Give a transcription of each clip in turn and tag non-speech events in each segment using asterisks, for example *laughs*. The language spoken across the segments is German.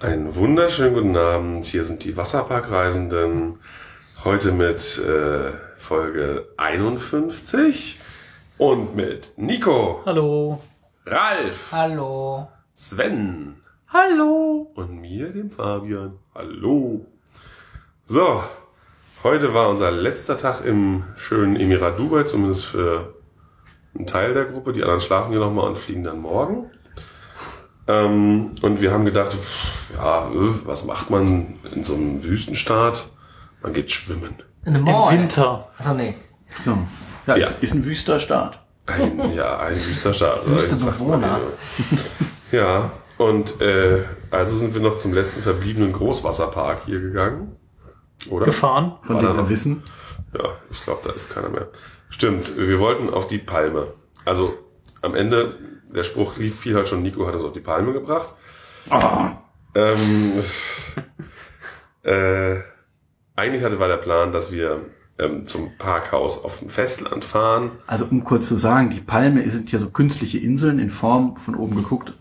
Einen wunderschönen guten Abend. Hier sind die Wasserparkreisenden. Heute mit äh, Folge 51 und mit Nico, Hallo. Ralf, Hallo. Sven Hallo. und mir, dem Fabian. Hallo. So, heute war unser letzter Tag im schönen Emirat Dubai, zumindest für einen Teil der Gruppe. Die anderen schlafen hier nochmal und fliegen dann morgen. Ähm, und wir haben gedacht, pff, ja, äh, was macht man in so einem Wüstenstaat? Man geht schwimmen. In einem Im. Winter. Achso, nee. So. Ja, Ja. Ist, ist ein wüster Staat. Ein, ja, ein wüster Staat. Wüste Bewohner. *laughs* Ja, und äh, also sind wir noch zum letzten verbliebenen Großwasserpark hier gegangen. Oder? Gefahren. Von War dem da wir wissen. Ja, ich glaube, da ist keiner mehr. Stimmt, wir wollten auf die Palme. Also am Ende, der Spruch lief viel halt schon, Nico hat uns auf die Palme gebracht. Ähm, *laughs* äh, eigentlich hatte war der Plan, dass wir ähm, zum Parkhaus auf dem Festland fahren. Also um kurz zu sagen, die Palme sind ja so künstliche Inseln in Form von oben geguckt.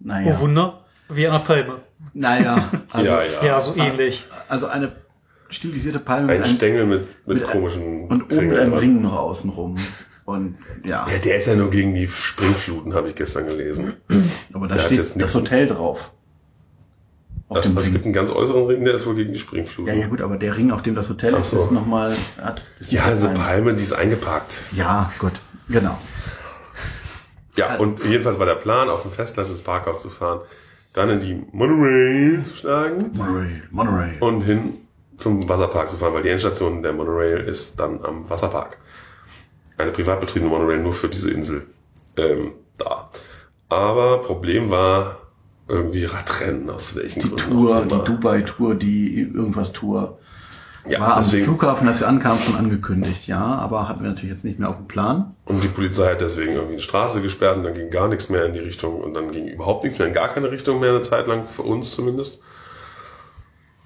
Naja. Oh Wunder. Wie eine Palme. naja. *laughs* Also, ja, ja. Ja, so ähnlich. also eine stilisierte Palme Ein mit einem, Stängel mit, mit, mit- komischen und oben mit einem. Ring noch außenrum. Und ja, Ja, der ist ja nur gegen die Springfluten, habe ich gestern gelesen. aber da der steht jetzt das Hotel drauf. Auf Also, es Ring. gibt einen ganz äußeren Ring, der ist wohl gegen die Springfluten. Ja, ja gut, aber der Ring, auf dem das Hotel ist, so. ist nochmal... Ja, diese ein- Palme, die ist eingeparkt. Ja, gut, genau. Ja, und jedenfalls war der Plan, auf dem Festland des Parkhaus zu fahren, dann in die Monorail zu schlagen Monorail, Monorail. und hin zum Wasserpark zu fahren, weil die Endstation der Monorail ist dann am Wasserpark. Eine privat betriebene Monorail nur für diese Insel ähm, da. Aber Problem war irgendwie Radrennen, aus welchen die Gründen Tour, die. Dubai-Tour, die irgendwas Tour. Ja, war am deswegen, Flughafen, als wir ankamen, schon angekündigt, ja, aber hatten wir natürlich jetzt nicht mehr auf dem Plan. Und die Polizei hat deswegen irgendwie eine Straße gesperrt und dann ging gar nichts mehr in die Richtung und dann ging überhaupt nichts mehr in gar keine Richtung mehr eine Zeit lang, für uns zumindest.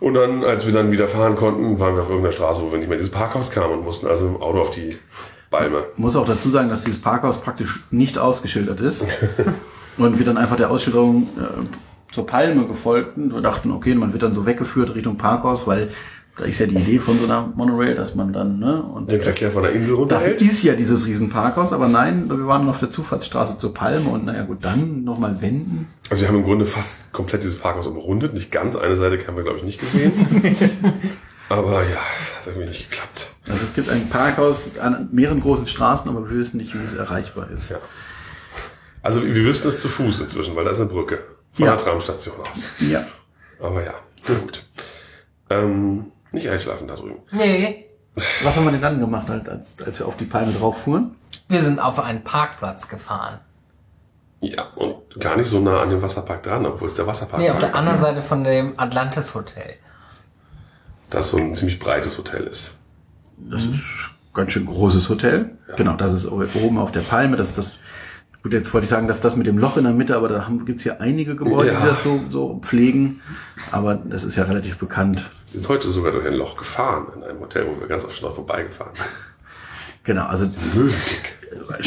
Und dann, als wir dann wieder fahren konnten, waren wir auf irgendeiner Straße, wo wir nicht mehr in dieses Parkhaus kamen und mussten also im Auto auf die Palme. Muss auch dazu sagen, dass dieses Parkhaus praktisch nicht ausgeschildert ist. *laughs* und wir dann einfach der Ausschilderung äh, zur Palme gefolgten. Wir dachten, okay, man wird dann so weggeführt Richtung Parkhaus, weil da ist ja die Idee von so einer Monorail, dass man dann, ne, und Den Verkehr von der Insel Dafür runterhält. ist ja dieses Riesenparkhaus, aber nein, wir waren auf der Zufahrtsstraße zur Palme und naja gut, dann nochmal wenden. Also wir haben im Grunde fast komplett dieses Parkhaus umrundet. Nicht ganz, eine Seite haben wir glaube ich nicht gesehen. *laughs* Aber ja, es hat irgendwie nicht geklappt. Also es gibt ein Parkhaus an mehreren großen Straßen, aber wir wissen nicht, wie es erreichbar ist. Ja. Also wir wüssten es zu Fuß inzwischen, weil da ist eine Brücke von Ja. der Tramstation aus. Ja. Aber ja, gut. Ähm, nicht einschlafen da drüben. Nee. Was haben wir denn dann gemacht, halt, als, als wir auf die Palme drauf fuhren? Wir sind auf einen Parkplatz gefahren. Ja, und gar nicht so nah an dem Wasserpark dran, obwohl es der Wasserpark Nee, auf der anderen Seite von dem Atlantis Hotel. Das so ein ziemlich breites Hotel ist. Das ist ganz schön großes Hotel. Genau, das ist oben auf der Palme. Das ist das. Gut, jetzt wollte ich sagen, dass das mit dem Loch in der Mitte, aber da gibt es hier einige Gebäude, Ja. die das so, so pflegen. Aber das ist ja relativ bekannt. Wir sind heute sogar durch ein Loch gefahren, in einem Hotel, wo wir ganz oft schon vorbeigefahren sind. Genau, also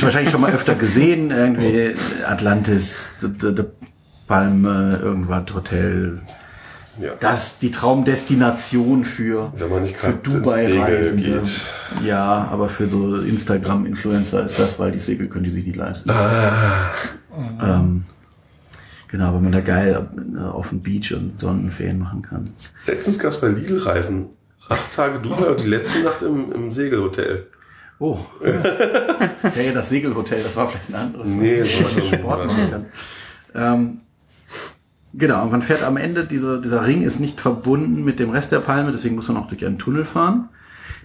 wahrscheinlich schon mal öfter gesehen, irgendwie Atlantis, the, the, the Palme, irgendwas Hotel. Ja. Das die Traumdestination für, Wenn man nicht für Dubai Reisende. geht. Ja, aber für so Instagram-Influencer ist das, weil die Segel können die sich nicht leisten. Ah, Ähm, genau, wenn man da geil äh, auf dem Beach und Sonnenferien machen kann. letztens gab es bei Lidl Reisen acht Tage Dubai und die letzte Nacht im, im Segelhotel. Oh. *laughs* ja, ja, das Segelhotel, das war vielleicht ein anderes. Nee, das war Sport machen kann. Ähm, genau, und man fährt am Ende, dieser, dieser Ring ist nicht verbunden mit dem Rest der Palme, deswegen muss man auch durch einen Tunnel fahren.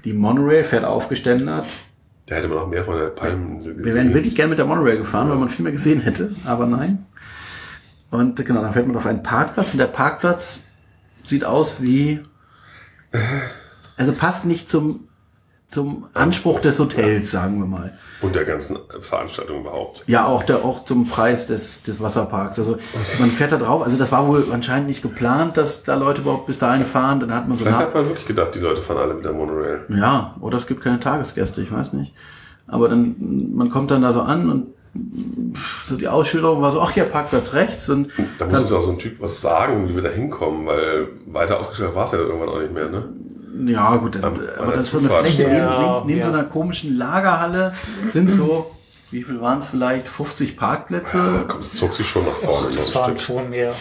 Die Monorail fährt aufgeständert. Da hätte man noch mehr von der Palmeninsel gesehen. Wir wären wirklich gerne mit der Monorail gefahren, weil man viel mehr gesehen hätte, aber nein. Und genau, dann fährt man auf einen Parkplatz und der Parkplatz sieht aus wie, also passt nicht zum, zum Anspruch des Hotels, sagen wir mal. Und der ganzen Veranstaltung überhaupt. Ja, auch der, auch zum Preis des, des Wasserparks. Also man fährt da drauf. Also das war wohl anscheinend nicht geplant, dass da Leute überhaupt bis dahin fahren. Dann hat man so Vielleicht hat man wirklich gedacht, die Leute fahren alle mit der Monorail. ja, oder es gibt keine Tagesgäste, ich weiß nicht. Aber dann, man kommt dann da so an und so die Ausschilderung war so, ach ja, Parkplatz rechts und Da muss uns auch so ein Typ was sagen, wie wir da hinkommen, weil weiter ausgestellt war es ja dann irgendwann auch nicht mehr, ne? Ja, gut, dann, Am- aber an der das ist so eine Fläche neben, Ja, neben, neben so ja. einer komischen Lagerhalle sind so, wie viel waren es vielleicht? 50 Parkplätze. Da kommt- es zog sich schon nach vorne Das noch waren schon mehr.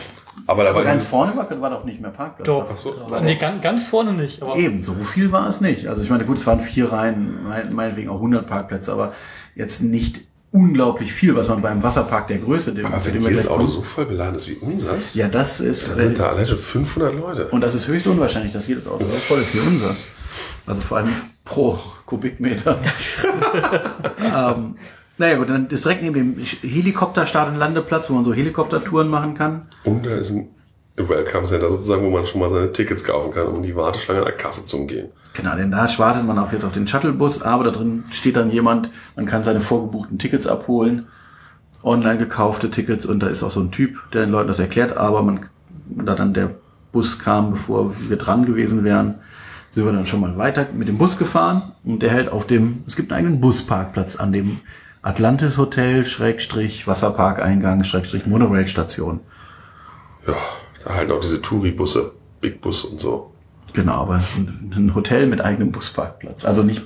Aber da war Aber ganz dieses- vorne war, war doch nicht mehr Parkplatz. Doch. Ach so. Nee, ganz, ganz vorne nicht. Aber Eben, so viel war es nicht. Also ich meine, gut, es waren vier Reihen, mein- meinetwegen auch 100 Parkplätze, aber jetzt nicht unglaublich viel, was man beim Wasserpark der Größe, dem, aber wenn jedes Auto so voll beladen ist wie unseres, Ja, das ist, dann sind da allein schon 500 Leute. und das ist höchst unwahrscheinlich, dass jedes Auto so voll ist wie unseres. Also vor allem pro Kubikmeter. *laughs* ähm, naja, gut, dann ist direkt neben dem Helikopterstart- und Landeplatz, wo man so Helikoptertouren machen kann. Und da ist ein Welcome Center sozusagen, wo man schon mal seine Tickets kaufen kann, um die Warteschlange an der Kasse zu umgehen. Genau, denn da wartet man auch jetzt auf den Shuttlebus, aber da drin steht dann jemand, man kann seine vorgebuchten Tickets abholen, online gekaufte Tickets und da ist auch so ein Typ, der den Leuten das erklärt, aber man, da dann der Bus kam, bevor wir dran gewesen wären, sind wir dann schon mal weiter mit dem Bus gefahren und der hält auf dem, es gibt einen eigenen Busparkplatz an dem Atlantis Hotel, Schrägstrich, Wasserparkeingang, Schrägstrich, Monorail Station. Ja, da halten auch diese Touri-Busse, Big Bus und so. Genau, aber ein Hotel mit eigenem Busparkplatz. Also nicht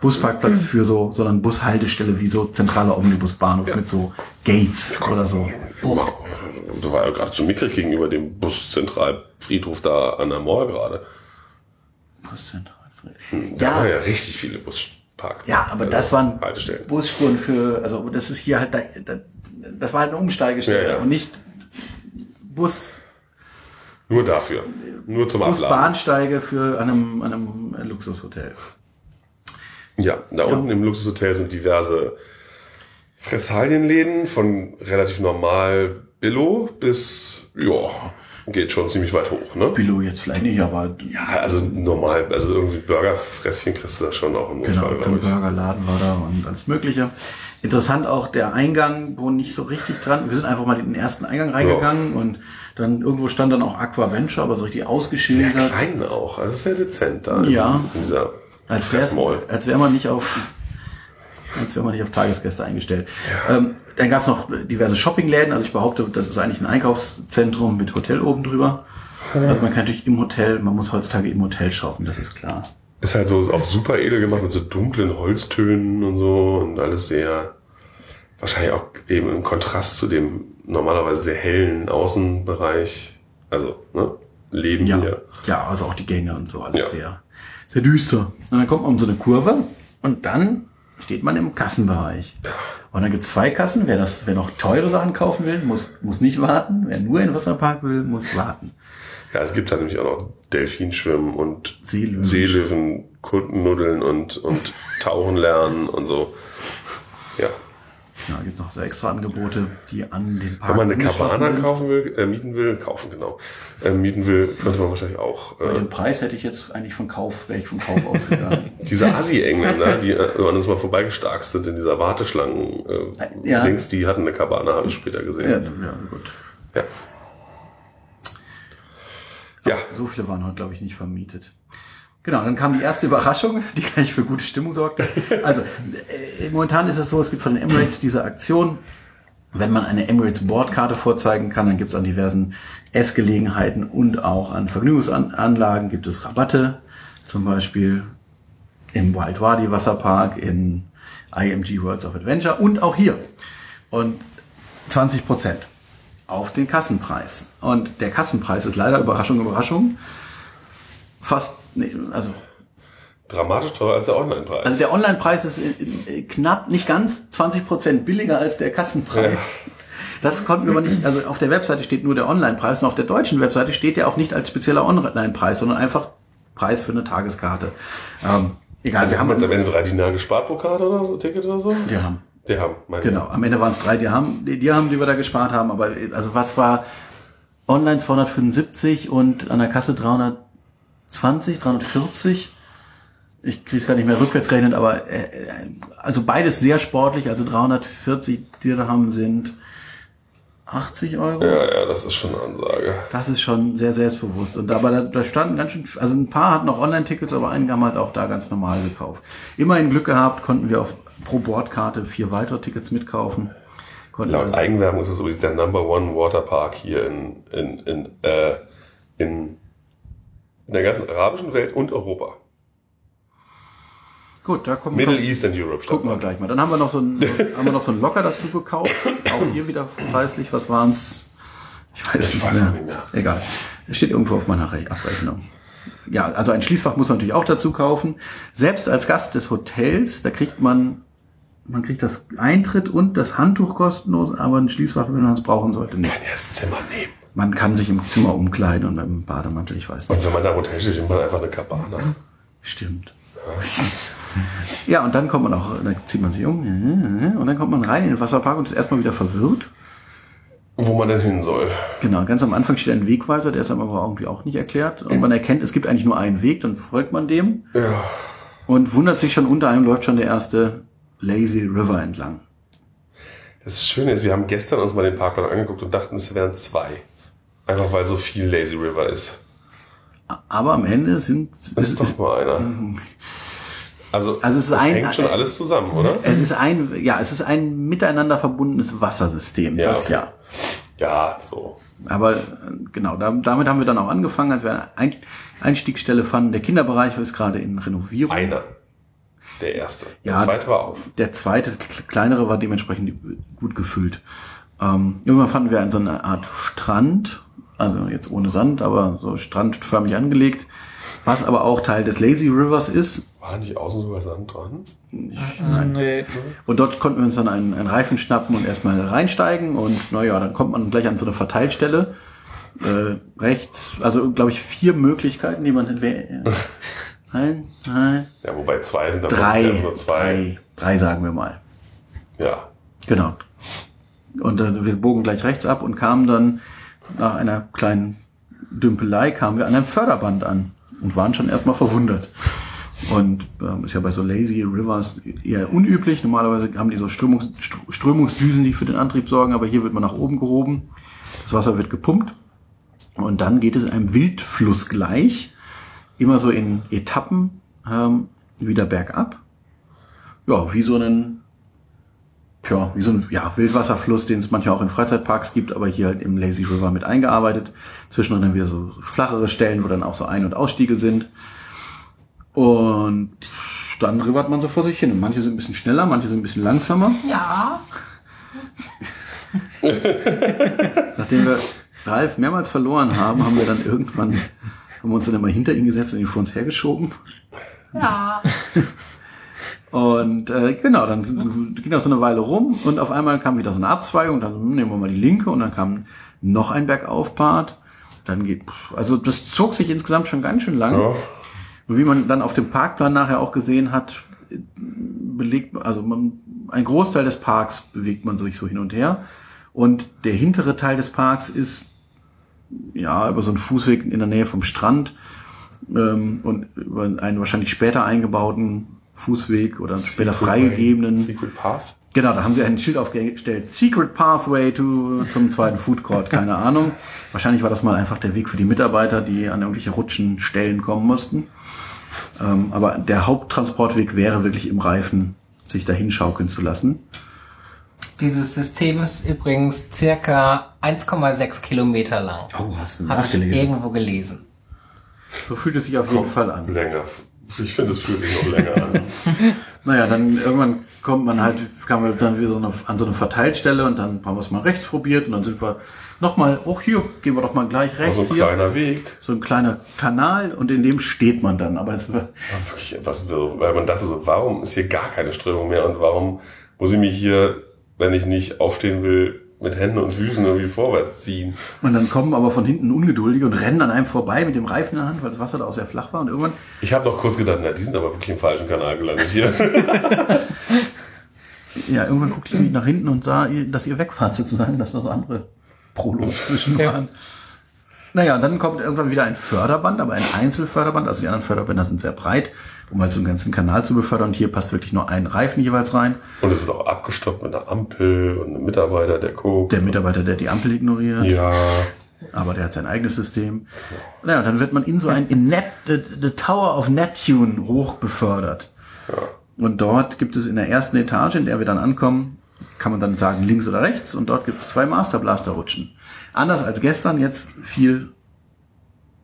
Busparkplatz für so, sondern Bushaltestelle wie so zentraler Omnibusbahnhof mit so Gates oder so. Du war ja gerade zu mickrig gegenüber dem Buszentralfriedhof da an der Mall gerade. Buszentral. Da Ja. waren ja richtig viele Buspark. Ja, aber also das waren Haltestellen. Busspuren für, also das ist hier halt, da, da, das war halt eine Umsteigestelle Ja, ja. und nicht Bus, Nur dafür. Nur zum Abladen. Busbahnsteige für einem, einem Luxushotel. Ja, da unten im Luxushotel sind diverse Fressalienläden von relativ normal Billo bis, ja, geht schon ziemlich weit hoch, ne? Billo jetzt vielleicht nicht, aber Ja, also normal, also irgendwie Burgerfresschen kriegst du da schon auch im Genau, Notfall, ich. Burgerladen war da und alles Mögliche. Interessant auch der Eingang, wo nicht so richtig dran. Wir sind einfach mal in den ersten Eingang reingegangen und dann irgendwo stand dann auch Aquaventure, aber so richtig Sehr ausgeschildert. klein auch, also sehr dezent da Ja. in dieser Als wäre als wär man nicht auf als wäre man nicht auf Tagesgäste eingestellt. Ähm, dann gab es noch diverse Shoppingläden. Also ich behaupte, das ist eigentlich ein Einkaufszentrum mit Hotel oben drüber. Also man kann natürlich im Hotel, man muss heutzutage im Hotel shoppen, das ist klar. Ist halt so auf super edel gemacht mit so dunklen Holztönen und so und alles sehr, wahrscheinlich auch eben im Kontrast zu dem normalerweise sehr hellen Außenbereich. Also, ne? Leben Ja, hier. ja, also auch die Gänge und so, alles Ja. sehr, sehr düster. Und dann kommt man um so eine Kurve und dann steht man im Kassenbereich. Und dann gibt's zwei Kassen. Wer das, wer noch teure Sachen kaufen will, muss, muss nicht warten. Wer nur in den Wasserpark will, muss warten. Ja, es gibt da nämlich auch noch Delfinschwimmen und Seelöwen. Seelöwen, Kundennudeln und, und *laughs* Tauchen lernen und so. Ja. Ja, gibt noch so extra Angebote, die an den Park Wenn man eine Cabana kaufen will, äh, mieten will, kaufen, genau. Äh, mieten will, könnte man wahrscheinlich auch. Bei Äh, dem Preis hätte ich jetzt eigentlich von Kauf, wäre ich von Kauf ausgegangen. *laughs* diese Asi-Engländer, die äh, an uns mal vorbeigestarkt sind in dieser Warteschlangen, äh, Ja. links, die hatten eine Cabana, habe ich später gesehen. ja, ja, gut. Ja. Ja, So viele waren heute, glaube ich, nicht vermietet. Genau, dann kam die erste Überraschung, die gleich für gute Stimmung sorgte. Also, äh, momentan ist es so, es gibt von den Emirates diese Aktion, wenn man eine Emirates Bordkarte vorzeigen kann, dann gibt es an diversen Essgelegenheiten und auch an Vergnügungsanlagen gibt es Rabatte. Zum Beispiel im Wild Wadi Wasserpark, in IMG Worlds of Adventure und auch hier. Und 20 Prozent auf den Kassenpreis. Und der Kassenpreis ist leider Überraschung, Überraschung. Fast, also, dramatisch teurer als der Online-Preis. also der Online-Preis ist äh, äh, knapp, nicht ganz 20 Prozent billiger als der Kassenpreis. Das konnten wir aber nicht, also auf der Webseite steht nur der Online-Preis und auf der deutschen Webseite steht der auch nicht als spezieller Online-Preis, sondern einfach Preis für eine Tageskarte. Ähm, egal, also wir haben jetzt am Ende drei Dinar gespart pro Karte oder so, Ticket oder so? Wir haben. Die haben, meine Genau, am Ende waren es drei, die haben, die, die haben, die wir da gespart haben, aber also was war online 275 und an der Kasse 320, 340? Ich krieg's gar nicht mehr rückwärts rechnen, aber äh, äh, also beides sehr sportlich, also 340 Dirham sind 80 Euro. Ja, ja, das ist schon eine Ansage. Das ist schon sehr selbstbewusst. Und aber da, da standen ganz schön, also ein paar hatten noch Online-Tickets, aber einige haben halt auch da ganz normal gekauft. Immerhin Glück gehabt, konnten wir auf pro Bordkarte vier weitere Tickets mitkaufen. konnten Laut das- Eigenwerbung ist es übrigens der Number One Waterpark hier in, in, in, äh, in, in der ganzen arabischen Welt und Europa. Gut, da kommen Middle wir. East and Europe. Gucken wir gleich mal. Dann haben wir noch so ein, *laughs* haben wir noch so ein Locker dazu gekauft. Auch hier wieder preislich. Was waren's? Ich weiß, Ich nicht, weiß mehr. nicht mehr. Egal. Das steht irgendwo auf meiner Re- Abrechnung. Ja, also ein Schließfach muss man natürlich auch dazu kaufen. Selbst als Gast des Hotels, da kriegt man, man kriegt das Eintritt und das Handtuch kostenlos, aber ein Schließfach, wenn man es brauchen sollte, nicht. Kann ja das Zimmer nehmen. Man kann sich im Zimmer umkleiden und mit dem Bademantel, ich weiß nicht. Und wenn man da Hotel steht, nimmt man einfach eine Cabana. Stimmt. Ja, und dann kommt man auch, dann zieht man sich um und dann kommt man rein in den Wasserpark und ist erstmal wieder verwirrt. Wo man denn hin soll. Genau, ganz am Anfang steht ein Wegweiser, der ist aber irgendwie auch nicht erklärt. Und man erkennt, es gibt eigentlich nur einen Weg, dann folgt man dem Ja. und wundert sich schon, unter einem läuft schon der erste Lazy River entlang. Das Schöne ist, wir haben gestern uns mal den Parkplan angeguckt und dachten, es wären zwei. Einfach weil so viel Lazy River ist. Aber am Ende sind Das ist doch nur einer. Also, Also es ist das ein- hängt schon alles zusammen, oder? es ist ein, ja, es ist ein miteinander verbundenes Wassersystem, Ja, das okay. ja. Ja, so. Aber äh, genau, da, damit haben wir dann auch angefangen, als wir eine Ein Einstiegsstelle fanden. Der Kinderbereich ist gerade in Renovierung. Einer. Der erste. Ja. Der zweite war auf. Der zweite, kle- kleinere, war dementsprechend gut gefüllt. Ähm, irgendwann fanden wir so eine Art Strand, also jetzt ohne Sand, aber so strandförmig angelegt, was aber auch Teil des Lazy Rivers ist. War nicht außen sogar Sand dran? Nee. Und dort konnten wir uns dann einen, einen Reifen schnappen und erstmal reinsteigen und naja, dann kommt man gleich an so eine Verteilstelle. Äh, rechts, also glaube ich vier Möglichkeiten, die man hätte. *laughs* Ein, zwei, Ja, wobei zwei sind dann drei, nur zwei. drei, drei sagen wir mal. Ja. Genau. Und äh, wir bogen gleich rechts ab und kamen dann nach einer kleinen Dümpelei kamen wir an einem Förderband an und waren schon erstmal verwundert. Und ähm, ist ja bei so Lazy Rivers eher unüblich. Normalerweise haben die so Strömungs Str- Strömungsdüsen, die für den Antrieb sorgen, aber hier wird man nach oben gehoben. Das Wasser wird gepumpt. Und dann geht es einem Wildfluss gleich, immer so in Etappen ähm, wieder bergab. Ja, wie so einen Tja, wie so ein ja, Wildwasserfluss, den es manchmal auch in Freizeitparks gibt, aber hier halt im Lazy River mit eingearbeitet. Zwischendrin dann wieder so flachere Stellen, wo dann auch so Ein- und Ausstiege sind. Und dann rivert man so vor sich hin. Und manche sind ein bisschen schneller, manche sind ein bisschen langsamer. Ja. *laughs* Nachdem wir Ralf mehrmals verloren haben, haben wir dann irgendwann, haben wir uns dann immer hinter ihn gesetzt und ihn vor uns hergeschoben. Ja. Und äh, genau, dann ging das so eine Weile rum und auf einmal kam wieder so eine Abzweigung, dann hm, nehmen wir mal die linke und dann kam noch ein Bergaufpart. Dann geht, also das zog sich insgesamt schon ganz schön lang. ja. Und wie man dann auf dem Parkplan nachher auch gesehen hat, belegt, also man, ein Großteil des Parks bewegt man sich so hin und her. Und der hintere Teil des Parks ist ja über so einen Fußweg in der Nähe vom Strand ähm, und über einen wahrscheinlich später eingebauten Fußweg oder später freigegebenen. Secret Path? Genau, da haben sie ein Schild aufgestellt. Secret Pathway to, zum zweiten Food Court, keine *laughs* Ahnung. Wahrscheinlich war das mal einfach der Weg für die Mitarbeiter, die an irgendwelche Rutschenstellen kommen mussten. Ähm, aber der Haupttransportweg wäre wirklich im Reifen, sich dahin schaukeln zu lassen. Dieses System ist übrigens circa 1,6 Kilometer lang. Oh, hast du Habe ich irgendwo gelesen. So fühlt es sich auf jeden Fall an. Länger. Ich finde, es fühlt sich noch länger an. *laughs* Naja, dann irgendwann kommt man halt, kam man dann wieder so eine, an so eine Verteilstelle und dann haben wir es mal rechts probiert und dann sind wir nochmal, oh hier, gehen wir doch mal gleich rechts Also ein hier. kleiner Weg. So ein kleiner Kanal und in dem steht man dann. Aber es war, War wirklich etwas wirr, weil man dachte so, warum ist hier gar keine Strömung mehr und warum muss ich mich hier, wenn ich nicht aufstehen will, mit Händen und Füßen irgendwie vorwärts ziehen? Und dann kommen aber von hinten Ungeduldige und rennen an einem vorbei mit dem Reifen in der Hand, weil das Wasser da auch sehr flach war. Und irgendwann, Ich habe noch kurz gedacht, na, die sind aber wirklich im falschen Kanal gelandet hier. *laughs* ja, irgendwann guckte ich mich nach hinten und sah, dass ihr wegfahrt sozusagen, dass da so andere Prolos *laughs* zwischen waren. Naja, und dann kommt irgendwann wieder ein Förderband, aber ein Einzelförderband. Also die anderen Förderbänder sind sehr breit, um halt so einen ganzen Kanal zu befördern. Und hier passt wirklich nur ein Reifen jeweils rein. Und es wird auch abgestoppt mit einer Ampel und einem Mitarbeiter, der guckt. Der Mitarbeiter, der die Ampel ignoriert. ja, Aber der hat sein eigenes System. Naja, dann wird man in so ein in Net, the, the Tower of Neptune hoch befördert. ja. Und dort gibt es in der ersten Etage, in der wir dann ankommen, kann man dann sagen links oder rechts und dort gibt es zwei Master Blaster Rutschen. Anders als gestern jetzt viel,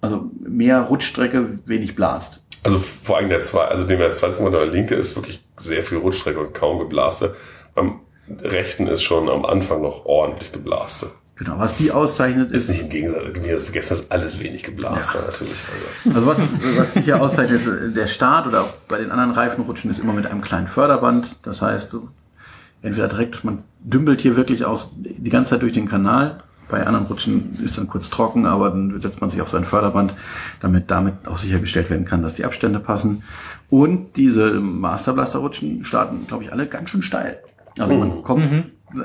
also mehr Rutschstrecke, wenig Blast. Also vor allem der zwei, also dem der zweite Mal der linke ist wirklich sehr viel Rutschstrecke und kaum geblaste. Beim rechten ist schon am Anfang noch ordentlich geblaste. Genau, was die auszeichnet Ist ist, nicht im Gegensatz, mir ist gestern ist alles wenig geblaster natürlich. Also. also was, was die hier auszeichnet, ist, der Start oder auch bei den anderen Reifenrutschen ist immer mit einem kleinen Förderband. Das heißt, entweder direkt, man dümpelt hier wirklich aus die ganze Zeit durch den Kanal. Bei anderen Rutschen ist dann kurz trocken, aber dann setzt man sich auf so ein Förderband, damit damit auch sichergestellt werden kann, dass die Abstände passen. Und diese Masterblaster-Rutschen starten, glaube ich, alle ganz schön steil. Also man kommt,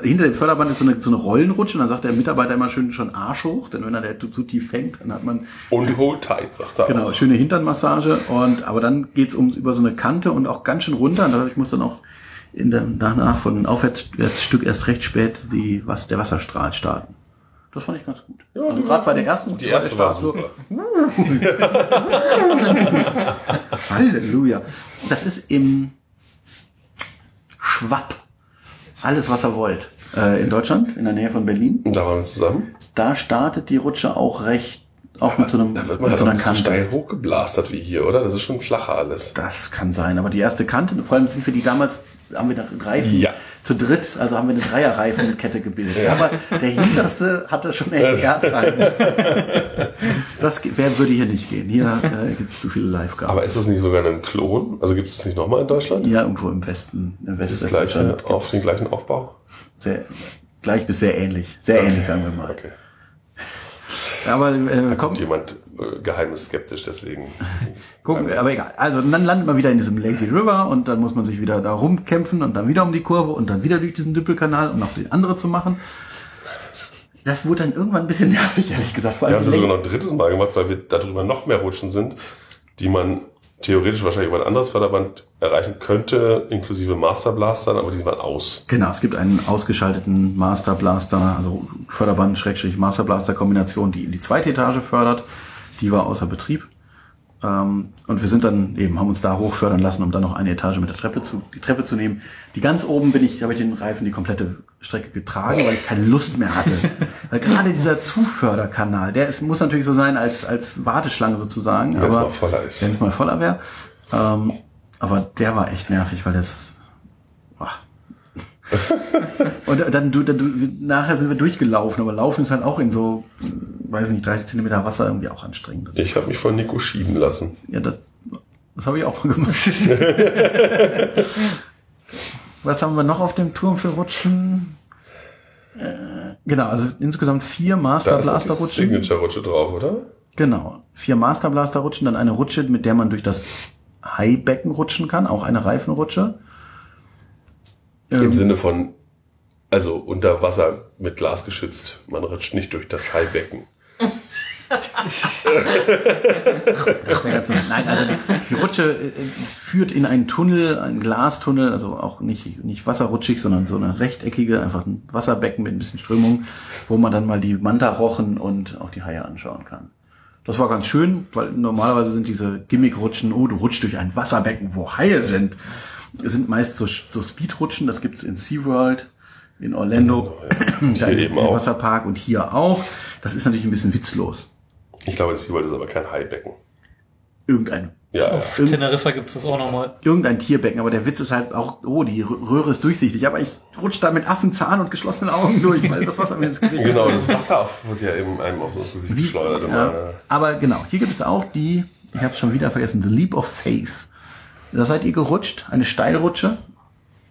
hinter dem Förderband ist so eine, so eine Rollenrutsche und dann sagt der Mitarbeiter immer schön schon Arsch hoch, denn wenn er der zu, tief fängt, dann hat man Und hold tight, sagt er Genau, auch. schöne Hinternmassage und aber dann geht's ums über so eine Kante und auch ganz schön runter. Und dadurch muss dann auch in der, danach von dem Aufwärtsstück erst recht spät die, was, der Wasserstrahl starten. Das fand ich ganz gut. also gerade bei der ersten Die erste war so, super. *laughs* Halleluja. Das ist im Schwapp. Alles, was ihr wollt. Äh, in Deutschland, in der Nähe von Berlin. Und da waren wir zusammen. Da startet die Rutsche auch recht, auch mit so einem, Da wird man mit halt so einer nicht so Kante. steil hochgeblastert wie hier, oder? Das ist schon flacher alles. Das kann sein, aber die erste Kante, vor allem sind wir die damals, haben wir eine Reifen Ja. Zu dritt, also haben wir eine Dreierreifenkette gebildet. Aber der hinterste hatte schon echt Erdreifen. Das wer würde hier nicht gehen. Hier äh, gibt es zu viele Live-Gaben. Aber ist das nicht sogar ein Klon? Also gibt es das nicht nochmal in Deutschland? Ja, irgendwo im Westen, im Westen Das gleiche, auf den gleichen Aufbau? sehr, gleich bis sehr ähnlich. Sehr ähnlich, sagen wir mal. Okay. Aber äh, Kommt kommt, jemand äh, geheimes skeptisch, deswegen. *laughs* gucken, aber egal. Also dann landet man wieder in diesem Lazy River und dann muss man sich wieder da rumkämpfen und dann wieder um die Kurve und dann wieder durch diesen Düppelkanal, um noch die andere zu machen. Das wurde dann irgendwann ein bisschen nervig, ehrlich gesagt. Vor Wir allem haben es sogar noch ein drittes Mal gemacht, weil wir darüber noch mehr Rutschen sind, die man theoretisch wahrscheinlich über ein anderes Förderband erreichen könnte, inklusive Master Blastern, aber die waren aus. Genau, es gibt einen ausgeschalteten Master Blaster, also Förderband Schrägstrich Master Blaster Kombination, die in die zweite Etage fördert. Die war außer Betrieb. Ähm, und wir sind dann eben, haben uns da hochfördern lassen, um dann noch eine Etage mit der Treppe zu, die Treppe zu nehmen. Die ganz oben bin ich, habe ich den Reifen die komplette Strecke getragen, weil ich keine Lust mehr hatte. *laughs* weil gerade dieser Zuförderkanal, der ist, muss natürlich so sein als, als Warteschlange sozusagen. Wenn es aber mal voller ist. Wenn es mal voller wäre. Ähm, aber der war echt nervig, weil das. Boah. *laughs* Und dann, du, dann, du, nachher sind wir durchgelaufen, aber Laufen ist halt auch in so, weiß nicht, 30 Zentimeter Wasser irgendwie auch anstrengend. Ich habe mich von Nico schieben lassen. Ja, das, das habe ich auch mal gemacht. *laughs* Was haben wir noch auf dem Turm für Rutschen? Äh, genau, also insgesamt vier Master Da ist noch die Blaster Rutschen. Signature-Rutsche drauf, oder? Genau. Vier Master Blaster Rutschen, dann eine Rutsche, mit der man durch das Haibecken rutschen kann, auch eine Reifenrutsche. Im Ähm, Sinne von, also unter Wasser mit Glas geschützt. Man rutscht nicht durch das Haibecken. Nein, also die, Rutsche äh, führt in einen Tunnel, einen Glastunnel, also auch nicht, nicht wasserrutschig, sondern so eine rechteckige, einfach ein Wasserbecken mit ein bisschen Strömung, wo man dann mal die Manta-Rochen und auch die Haie anschauen kann. Das war ganz schön, weil normalerweise sind diese Gimmick-Rutschen, oh, du rutschst durch ein Wasserbecken, wo Haie sind. Es sind meist so, so Speed-Rutschen, das gibt's in SeaWorld, in Orlando, Und da *clears throat* im-. Wasserpark und hier auch. Das ist natürlich ein bisschen witzlos. Ich glaube, das hier ist aber kein Haibecken. Irgendein Ja, ja. Auf Teneriffa gibt's das auch nochmal. irgendein Tierbecken, aber der Witz ist halt auch, oh, die Rö- Röhre ist durchsichtig, aber ich rutsche da mit Affenzahn und geschlossenen Augen durch, weil das Wasser mir ins Gesicht Genau, das Wasser wird ja eben einem auch so ins Gesicht geschleudert. Immer. ja. Aber genau, hier gibt es auch die, ich habe schon wieder vergessen, The Leap of Faith. Da seid ihr gerutscht, eine Steilrutsche,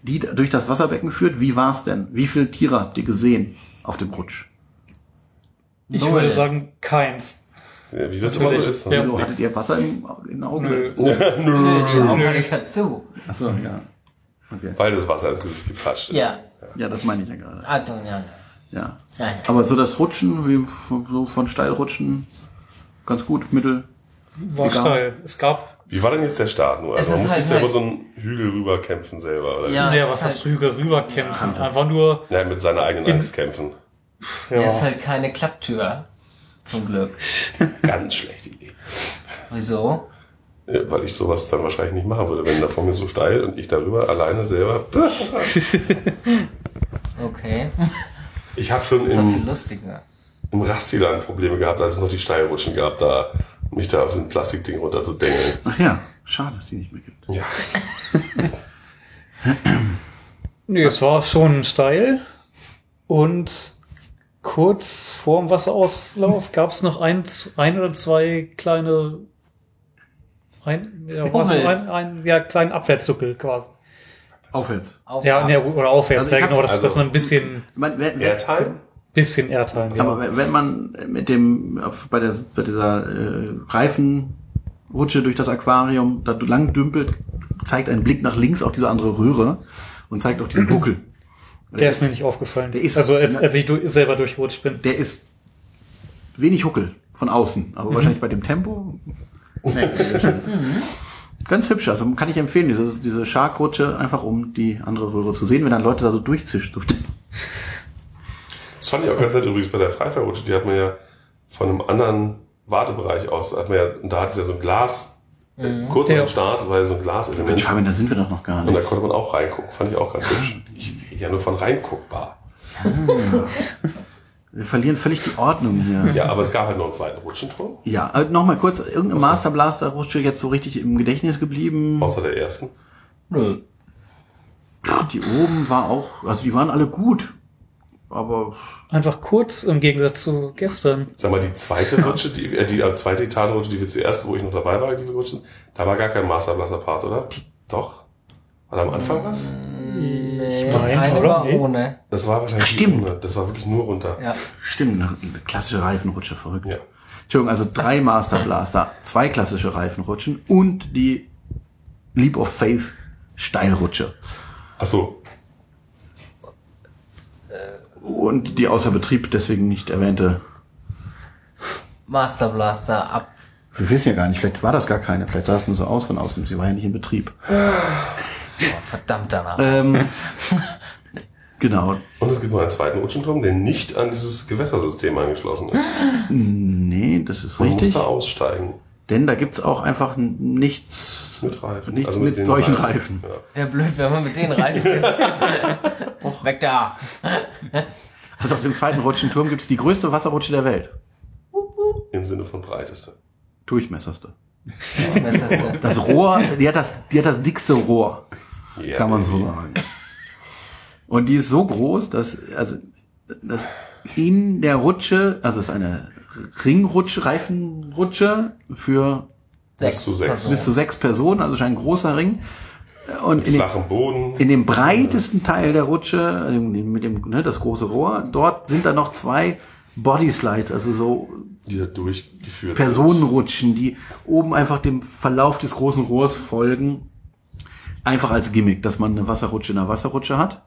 die durch das Wasserbecken führt. Wie war's denn? Wie viele Tiere habt ihr gesehen auf dem Rutsch? Ich Null. würde sagen, keins. Ja, wie das Also immer so ist. ja. Wieso hattet ihr Wasser im, in den Augen? Nö. *laughs* Nö, die Augen Nö. hatte ich halt zu. Achso, ja. Okay. Weil das Wasser ins Gesicht gepatscht ist. Ja. Ja, das meine ich ja gerade. Ah, du, ja. Ja. Ja, ja. Aber so das Rutschen, wie von- so von Steilrutschen, ganz gut, mittel. War Egal. steil. Es gab, Wie war denn jetzt der Start nur? Also man muss halt sich selber halt- so einen Hügel rüberkämpfen selber, oder? Ja. ist was halt- heißt Hügel rüberkämpfen? Einfach nur, Ja, mit seiner eigenen Angst kämpfen. ja. Hier ist halt keine Klapptür. Zum Glück. Ganz schlechte Idee. Wieso? Ja, weil ich sowas dann wahrscheinlich nicht machen würde, wenn da vor mir so steil und ich darüber alleine selber. *laughs* Okay. Ich habe schon Das im, im Rastiland Probleme gehabt, als es noch die Steilrutschen gab, da mich da auf diesem Plastikding runter zu dengeln. Ach ja, schade, dass die nicht mehr gibt. Ja. *laughs* Nee, es war schon steil. Und kurz vorm Wasserauslauf gab es noch ein, ein oder zwei kleine ein, ja, ein, ein ja, kleinen Abwärtszuckel quasi. Aufwärts. Auf, Ja, nee, oder aufwärts, Also ja, genau, dass, dass also- man ein bisschen, Man, wenn, wenn, Airtime? bisschen Airtime, ja. aber wenn- wenn man mit dem, auf, bei, der, bei dieser äh, Reifenrutsche durch das Aquarium da lang dümpelt, zeigt ein Blick nach links auf diese andere Röhre und zeigt auch diesen Buckel. Der ist mir nicht aufgefallen. der ist- also als, als ich du, selber durchrutscht bin. Der ist wenig Huckel von außen, aber wahrscheinlich bei dem Tempo. Nee, an der Stelle. Ganz hübsch, also kann ich empfehlen, diese, diese Shark-Rutsche, einfach um die andere Röhre zu sehen, wenn dann Leute da so durchzischen. So. Das fand ich auch ganz nett übrigens bei der Freifallrutsche. Die hat man ja von einem anderen Wartebereich aus, hat man ja, und da hat es ja so ein Glas, äh, kurz Ja. am Start ja so ein Glaselement. Mensch, Fabian, da sind wir doch noch gar Und da nicht. konnte man auch reingucken. Fand ich auch ganz hübsch. Ich rede ja nur von reinguckbar. Wir verlieren völlig die Ordnung hier. Ja, aber es gab halt noch einen zweiten Rutschenturm, Ja, äh, nochmal kurz, irgendeine Master Blaster Rutsche jetzt so richtig im Gedächtnis geblieben. außer der ersten. Nö. Die oben war auch, also die waren alle gut. Aber Einfach kurz im Gegensatz zu gestern. Sag mal, die zweite Rutsche, die, äh, die äh, zweite Etagenrutsche, die wir zuerst, wo ich noch dabei war, die wir gerutscht sind, da war gar kein Masterblaster-Part, oder? Doch? War da am Anfang was? Nee, Nein, eine oder? war ohne. Das war wahrscheinlich Ach, stimmt. ohne. Das war wirklich nur runter. Ja. stimmt, eine klassische Reifenrutsche, verrückt. Ja. Entschuldigung, also drei Master Blaster, zwei klassische Reifenrutschen und die Leap of Faith Steilrutsche. Ach so. Und die außer Betrieb deswegen nicht erwähnte. Master Blaster ab. Wir wissen ja gar nicht, vielleicht war das gar keine, vielleicht sah es nur so aus von außen, sie war ja nicht in Betrieb. Verdammt danach. Ähm, *laughs* genau. Und es gibt noch einen zweiten Rutschenturm, der nicht an dieses Gewässersystem angeschlossen ist. Nee, das ist Man richtig. muss da aussteigen. Denn da gibt's auch einfach nichts. Mit Reifen. Nichts Also mit den solchen Reifen. Ja. Wäre blöd, wenn man mit denen reinfällt. *laughs* Weg da. Also auf dem zweiten Rutschenturm gibt's die größte Wasserrutsche der Welt. Im Sinne von breiteste. Durchmesserste. Ist das Rohr, die hat das, die hat das dickste Rohr, Ja, kann man so sagen. Und die ist so groß, dass, also, dass in der Rutsche, also es ist eine Ringrutsche, Reifenrutsche für Sechs. zu sechs. Personen. bis zu sechs Personen, also schon ein großer Ring. Und in dem, Flachen Boden. in dem breitesten Teil der Rutsche, äh, mit dem, ne, das große Rohr, dort sind da noch zwei Bodyslides, also so die da durchgeführt Personenrutschen, die oben einfach dem Verlauf des großen Rohrs folgen. Einfach als Gimmick, dass man eine Wasserrutsche in einer Wasserrutsche hat.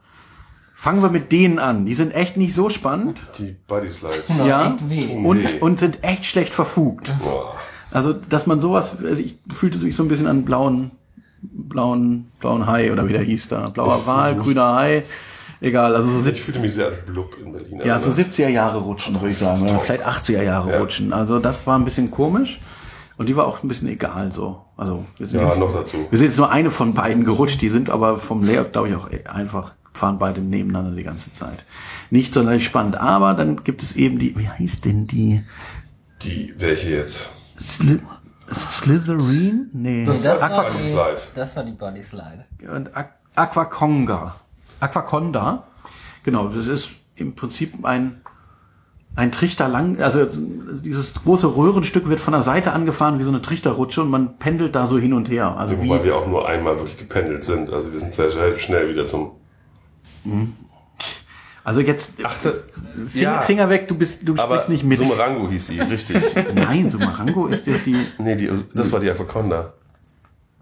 Fangen wir mit denen an. Die sind echt nicht so spannend. Die Body Slides. Ja. echt weh. Tun und, und sind echt schlecht verfugt. Boah. Also, dass man sowas, also ich fühlte sich so ein bisschen an blauen, blauen, blauen Hai oder wie der hieß da. Blauer Wal, grüner Hai. Egal, also so Ich 70, fühlte mich sehr als Blub in Berlin. ja, so erinnert. 70er Jahre Rutschen, würde ich sagen. Oder vielleicht 80er Jahre Ja. Rutschen. Also das war ein bisschen komisch. Und die war auch ein bisschen egal so. Also wir sind, Ja, jetzt, noch dazu. wir sind jetzt nur eine von beiden gerutscht. Die sind aber vom Layout, glaube ich, auch einfach, fahren beide nebeneinander die ganze Zeit. Nicht sonderlich spannend. Aber dann gibt es eben die, wie heißt denn die? Die, welche jetzt? Sli Slytherin? Nee. Nee, das, Aqua war Body die, Slide. das war die Body Slide. und Aqu- Aquaconga. Aquaconda. Genau, das ist im Prinzip ein, ein Trichter lang, also dieses große Röhrenstück wird von der Seite angefahren wie so eine Trichterrutsche und man pendelt da so hin und her. Also Wobei wie, wir auch nur einmal wirklich gependelt sind. Also wir sind sehr schnell, schnell wieder zum. Also jetzt Ach, da, Finger, Finger weg, du bist, du aber sprichst nicht mit. Sumerango hieß sie, richtig. *laughs* Nein, Sumarango ist ja die, nee, die, das war die Aquaconda.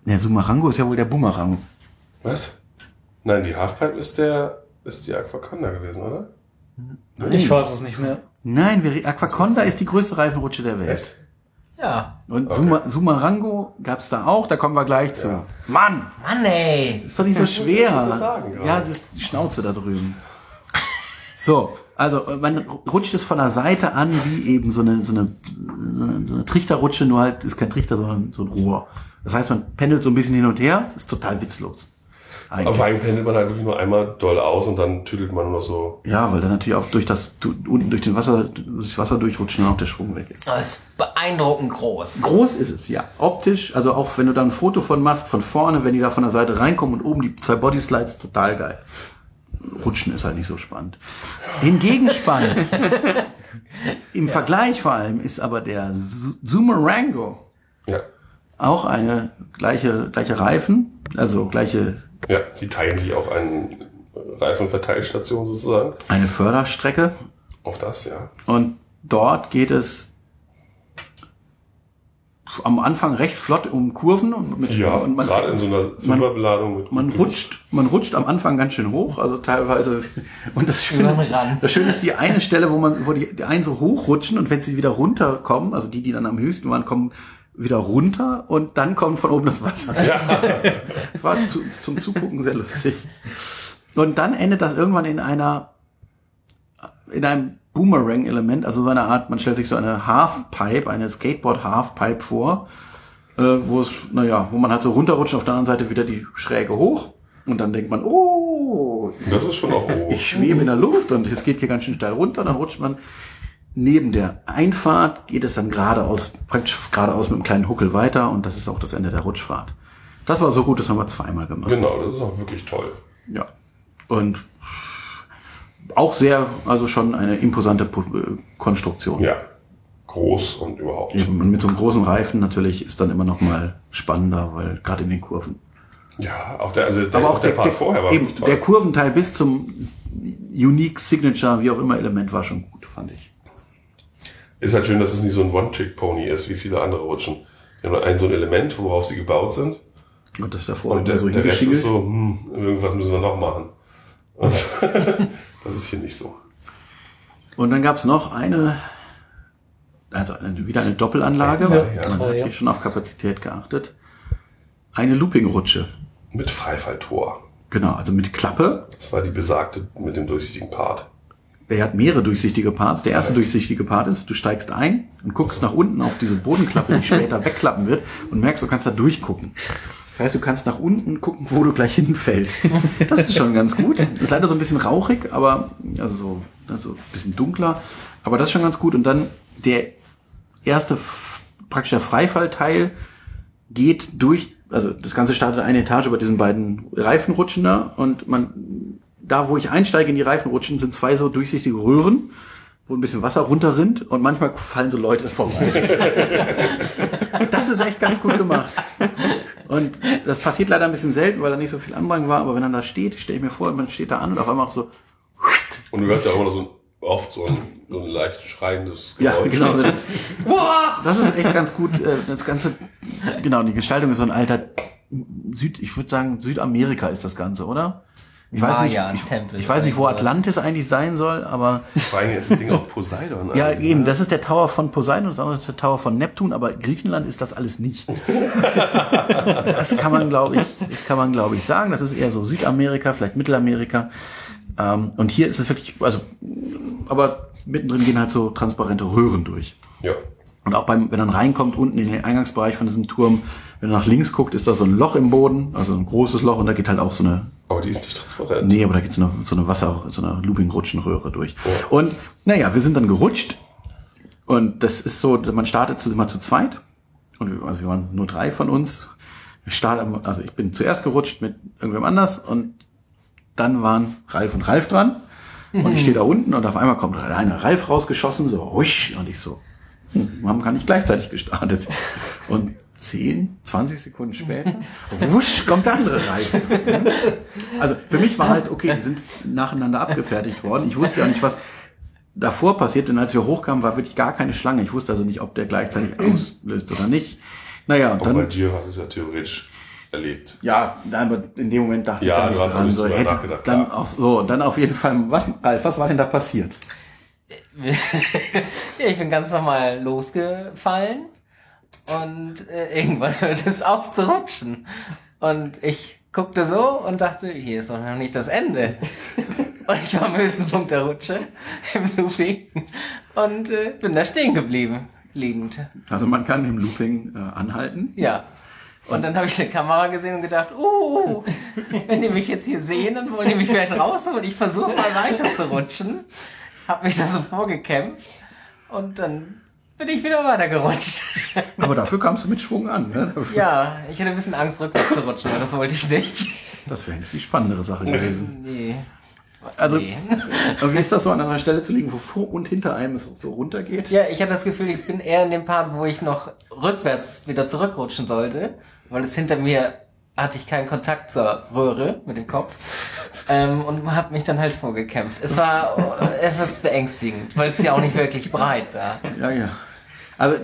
der Sumarango ist ja wohl der Bumerang. Was? Nein, die Halfpipe ist der, ist die Aquaconda gewesen, oder? Ich weiß es nicht mehr. Nein, wir, Aquaconda ist die größte Reifenrutsche der Welt. Echt? Ja. Und Suma, Sumarango gab's da auch, da kommen wir gleich zu. Mann! Mann, ey. Ist doch nicht so schwer. das sagen ja, das ist die Schnauze da drüben. So, also man rutscht es von der Seite an wie eben so eine, so eine, so eine, so eine Trichterrutsche, nur halt ist kein Trichter, sondern so ein Rohr. Das heißt, man pendelt so ein bisschen hin und her, ist total witzlos. Aber Eigentlich. vor allem pendelt man halt wirklich nur einmal doll aus und dann tüdelt man nur noch so. Ja, weil dann natürlich auch durch das unten durch den Wasser, durch das Wasser durchrutschen und auch der Schwung weg ist. Das ist beeindruckend groß. Groß ist es, ja. Optisch, also auch wenn du da ein Foto von machst, von vorne, wenn die da von der Seite reinkommen und oben die zwei Bodyslides, total geil. Rutschen ist halt nicht so spannend. Hingegen spannend, im *laughs* Vergleich vor allem, ist aber der Zoomerango. Ja. Auch eine gleiche, gleiche Reifen, also gleiche, Ja, die teilen sich auch eine Reifenverteilstation sozusagen. eine Förderstrecke. Auch das, ja. Und dort geht es am Anfang recht flott um Kurven und mit Ja, und man, gerade in so einer Fünferbeladung mit man rutscht, man rutscht am Anfang ganz schön hoch, also teilweise *laughs* und das Schöne, Rand. das Schöne ist die eine Stelle, wo man wo die, die einen so hochrutschen und wenn sie wieder runterkommen, also die, die dann am höchsten waren, kommen wieder runter und dann kommt von oben das Wasser. Ja. *laughs* Das war zu, zum Zugucken sehr lustig. Und dann endet das irgendwann in einer in einem Boomerang-Element, also so eine Art, man stellt sich so eine Halfpipe, eine Skateboard-Halfpipe vor, äh, wo es, naja, wo man halt so runterrutscht, auf der anderen Seite wieder die Schräge hoch und dann denkt man, oh, Das ist schon auch hoch. ich schwebe in der Luft und es geht hier ganz schön steil runter, dann rutscht man neben der Einfahrt, geht es dann geradeaus, praktisch geradeaus mit einem kleinen Huckel weiter und das ist auch das Ende der Rutschfahrt. Das war so gut, das haben wir zweimal gemacht. Genau, das ist auch wirklich toll. Ja. Und auch sehr, also schon eine imposante äh, Konstruktion. Ja. Groß und überhaupt. Eben, Und mit so einem großen Reifen natürlich ist dann immer noch mal spannender, weil gerade in den Kurven. Ja, auch der, also der, Aber auch der, Part der, vorher war eben, toll. der Kurventeil bis zum Unique Signature, wie auch immer Element war schon gut, fand ich. Ist halt schön, dass es nicht so ein One-Trick-Pony ist, wie viele andere Rutschen. Die haben nur ein so ein Element, worauf sie gebaut sind. Und das davor Und der, so der Rest ist so, hm, irgendwas müssen wir noch machen. Und *laughs* das ist hier nicht so. Und dann gab's noch eine, also eine, wieder eine Doppelanlage. Zwei, ja. Man Zwei, hat ja. hier schon auf Kapazität geachtet. Eine Looping-Rutsche. Mit Freifalltor. Genau, also mit Klappe. Das war die besagte mit dem durchsichtigen Part. Der hat mehrere durchsichtige Parts. Der erste durchsichtige Part ist, du steigst ein und guckst nach unten auf diese Bodenklappe, die *laughs* später wegklappen wird und merkst, du kannst da durchgucken. Das heißt, du kannst nach unten gucken, wo du gleich hinfällst. Das ist schon ganz gut. Ist leider so ein bisschen rauchig, aber also so also ein bisschen dunkler. Aber das ist schon ganz gut. Und dann der erste praktisch der Freifallteil geht durch, also das Ganze startet eine Etage über diesen beiden Reifenrutschen da und man, da wo ich einsteige in die Reifenrutschen, sind zwei so durchsichtige Röhren, wo ein bisschen Wasser runterrinnt und manchmal fallen so Leute vorbei. *laughs* das ist echt ganz gut gemacht. Und das passiert leider ein bisschen selten, weil da nicht so viel Andrang war, aber wenn er da steht, stelle ich mir vor, man steht da an und auf einmal auch so, Und du hörst ja auch immer noch so oft so ein, so ein leicht schreiendes Ja, Geräusch. genau. *laughs* Das, das ist echt ganz gut. äh, Das Ganze, genau, die Gestaltung ist so ein alter Süd, ich würde sagen, Südamerika ist das Ganze, oder? Ich weiß nicht, ich, ich weiß nicht, wo. Atlantis eigentlich sein soll, aber Vor allem ist das Ding auch Poseidon. *laughs* ja, eben, ne? das ist der Tower von Poseidon, das andere ist der Tower von Neptun, aber Griechenland ist das alles nicht. *laughs* Das kann man, glaube ich, das kann man, glaube ich, sagen. Das ist eher so Südamerika, vielleicht Mittelamerika. Ähm, und hier ist es wirklich, also, aber mittendrin gehen halt so transparente Röhren durch. Ja. Und auch beim, wenn man reinkommt, unten in den Eingangsbereich von diesem Turm, wenn man nach links guckt, ist da so ein Loch im Boden, also ein großes Loch, und da geht halt auch so eine, Aber die ist nicht transparent. nee, aber da geht so eine, so eine Wasser, so eine Looping-Rutschenröhre durch. Und, naja, wir sind dann gerutscht, und das ist so, man startet immer zu zweit, und wir, also wir waren nur drei von uns. Wir starten, also ich bin zuerst gerutscht mit irgendwem anders, und dann waren Ralf und Ralf dran, und ich stehe da unten, und auf einmal kommt einer Ralf rausgeschossen, so, husch, und ich so, hm, wir haben gar nicht gleichzeitig gestartet. Und 10, 20 Sekunden später, wusch, kommt der andere rein. Also für mich war halt, okay, die sind nacheinander abgefertigt worden. Ich wusste ja nicht, was davor passiert, denn als wir hochkamen, war wirklich gar keine Schlange. Ich wusste also nicht, ob der gleichzeitig auslöst oder nicht. Naja, und Aber bei dann, dir hast du es ja theoretisch erlebt. ja, aber in dem Moment dachte Ja, ich da du nicht hast dran. So, hätte, nachgedacht, dann auch so, dann auf jeden Fall, was, Ralf, was war denn da passiert? *laughs* ja, ich bin ganz normal losgefallen und äh, irgendwann *laughs* hört es auf zu rutschen. Und ich guckte so und dachte, hier ist doch noch nicht das Ende. *laughs* Und ich war am höchsten Punkt der Rutsche im Looping und äh, bin da stehen geblieben, liegend. Also man kann im Looping äh, anhalten. Ja, Und dann habe ich eine Kamera gesehen und gedacht, uh, wenn die mich jetzt hier sehen, dann wollen die mich vielleicht rausholen. Ich versuche mal weiter zu rutschen. Hab mich da so vorgekämpft. Und dann bin ich wieder weitergerutscht. *laughs* Aber dafür kamst du mit Schwung an. Ne? Dafür- *laughs* Ja, ich hatte ein bisschen Angst, rückwärts zu rutschen, aber das wollte ich nicht. Das wäre die spannendere Sache gewesen. Nee. Also, Nee. *laughs* aber wie ist das so an einer Stelle zu liegen, wo vor und hinter einem es so runtergeht? Ja, ich hatte das Gefühl, ich bin eher in dem Part, wo ich noch rückwärts wieder zurückrutschen sollte, weil es hinter mir hatte ich keinen Kontakt zur Röhre mit dem Kopf ähm, und habe mich dann halt vorgekämpft. Es war äh, etwas beängstigend, weil es ist ja auch nicht wirklich breit da. Ja, ja. Also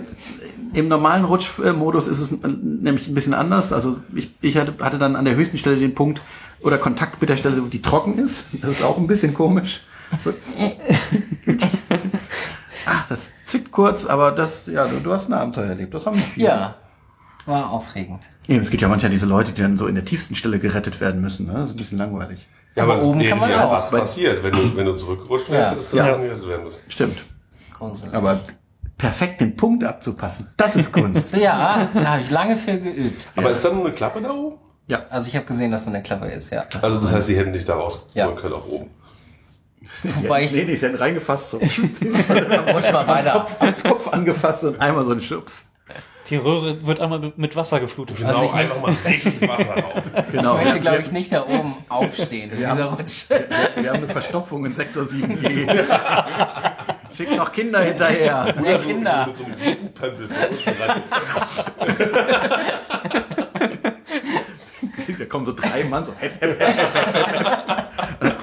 im normalen Rutschmodus ist es nämlich ein bisschen anders. Also ich, ich hatte, hatte dann an der höchsten Stelle den Punkt oder Kontakt mit der Stelle, die trocken ist. Das ist auch ein bisschen komisch. So. *laughs* ah, das zwickt kurz, aber das, ja, du, du hast ein Abenteuer erlebt. Das haben wir viele. Ja, war aufregend. Ja, es gibt ja manchmal diese Leute, die dann so in der tiefsten Stelle gerettet werden müssen. Ne? Das ist ein bisschen langweilig. Ja, Aber es- oben kann man ja, auch. was passiert, wenn du, wenn du zurückgerutscht wärst, Ja. hättest du Ja. dann gerettet werden müssen. Stimmt. Gruselig. Aber perfekt den Punkt abzupassen, das ist Kunst. *laughs* Ja, da habe ich lange für geübt. Aber ist da nur eine Klappe da oben? ja. Also ich habe gesehen, dass da eine Klappe ist, ja. Also das heißt, sie hätten dich da rausholen Ja. können auch oben. Wobei ich nee, sie hätten reingefasst, so *laughs* rutsch mal weiter am Kopf angefasst und einmal so ein Schubs. Die Röhre wird einmal mit- Wasser geflutet. Also ich einfach mal richtig Wasser drauf. *laughs* Genau. Ich möchte, glaube ich, nicht da oben aufstehen in Ja. dieser Rutsche. Wir haben eine Verstopfung in Sektor 7G. Schickt noch Kinder hinterher. Mehr Kinder. Mit so einem Riesenpömpel. *laughs* Da kommen so drei Mann, so hepp, hepp, hepp. *laughs*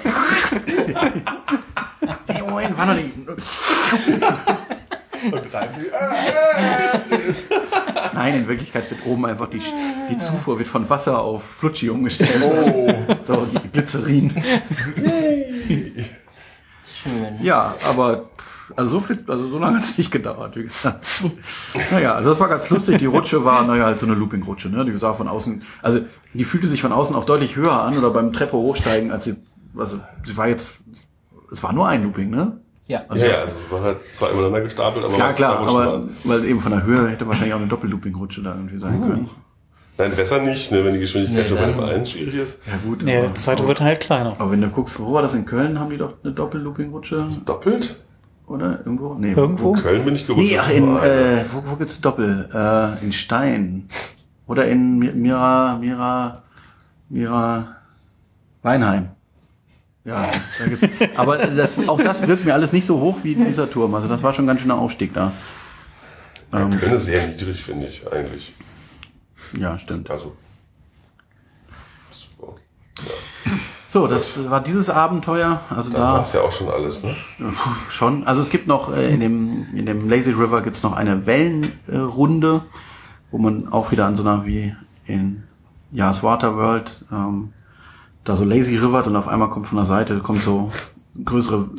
Hey, Moment, war noch nicht. Und drei, vier, *laughs* Nein, in Wirklichkeit wird oben einfach die, die Zufuhr wird von Wasser auf Flutschi umgestellt. Oh. So, die Glycerin. Schön. Ja, aber pff, also so viel, also so lange hat es nicht gedauert, wie gesagt. Naja, also das war ganz lustig. Die Rutsche war, naja, halt so eine Looping-Rutsche, ne? Die sah von außen, also die fühlte sich von außen auch deutlich höher an oder beim Treppe hochsteigen, als sie, also sie war jetzt, es war nur ein Looping, ne? Ja. ja, ja, also es war halt zwei übereinander gestapelt, aber Klar, klar, aber waren. weil eben von der Höhe hätte wahrscheinlich auch eine Doppel-Looping-Rutsche da irgendwie sein können. Nein, besser nicht, ne, wenn die Geschwindigkeit Nee, schon bei dem einen schwierig ist. Ja gut, Nee, aber, die zweite aber, wird halt kleiner. aber wenn du guckst, wo war das in Köln, haben die doch eine Doppel-Looping-Rutsche, Doppelt? Oder? Irgendwo? Nee, Irgendwo? In Köln bin ich gerutscht. Nee, ach, in, äh, wo, wo gibt's Doppel? Äh, in Stein. Oder in Mi- Mira, Mira, Mira, Weinheim. Ja, da gibt's, *laughs* aber das, auch das wirkt mir alles nicht so hoch wie dieser Turm. Also das war schon ganz schöner Aufstieg da. Ähm, Köln ist sehr niedrig, finde ich, eigentlich. ja, stimmt. Also. So. So, das war dieses Abenteuer. Also Da war es ja auch schon alles, ne? schon. Also es gibt noch äh, in dem in dem Lazy River gibt's noch eine Wellenrunde, wo man auch wieder an so einer wie in Yas Waterworld ähm, da so lazy rivert und auf einmal kommt von der Seite kommt so größere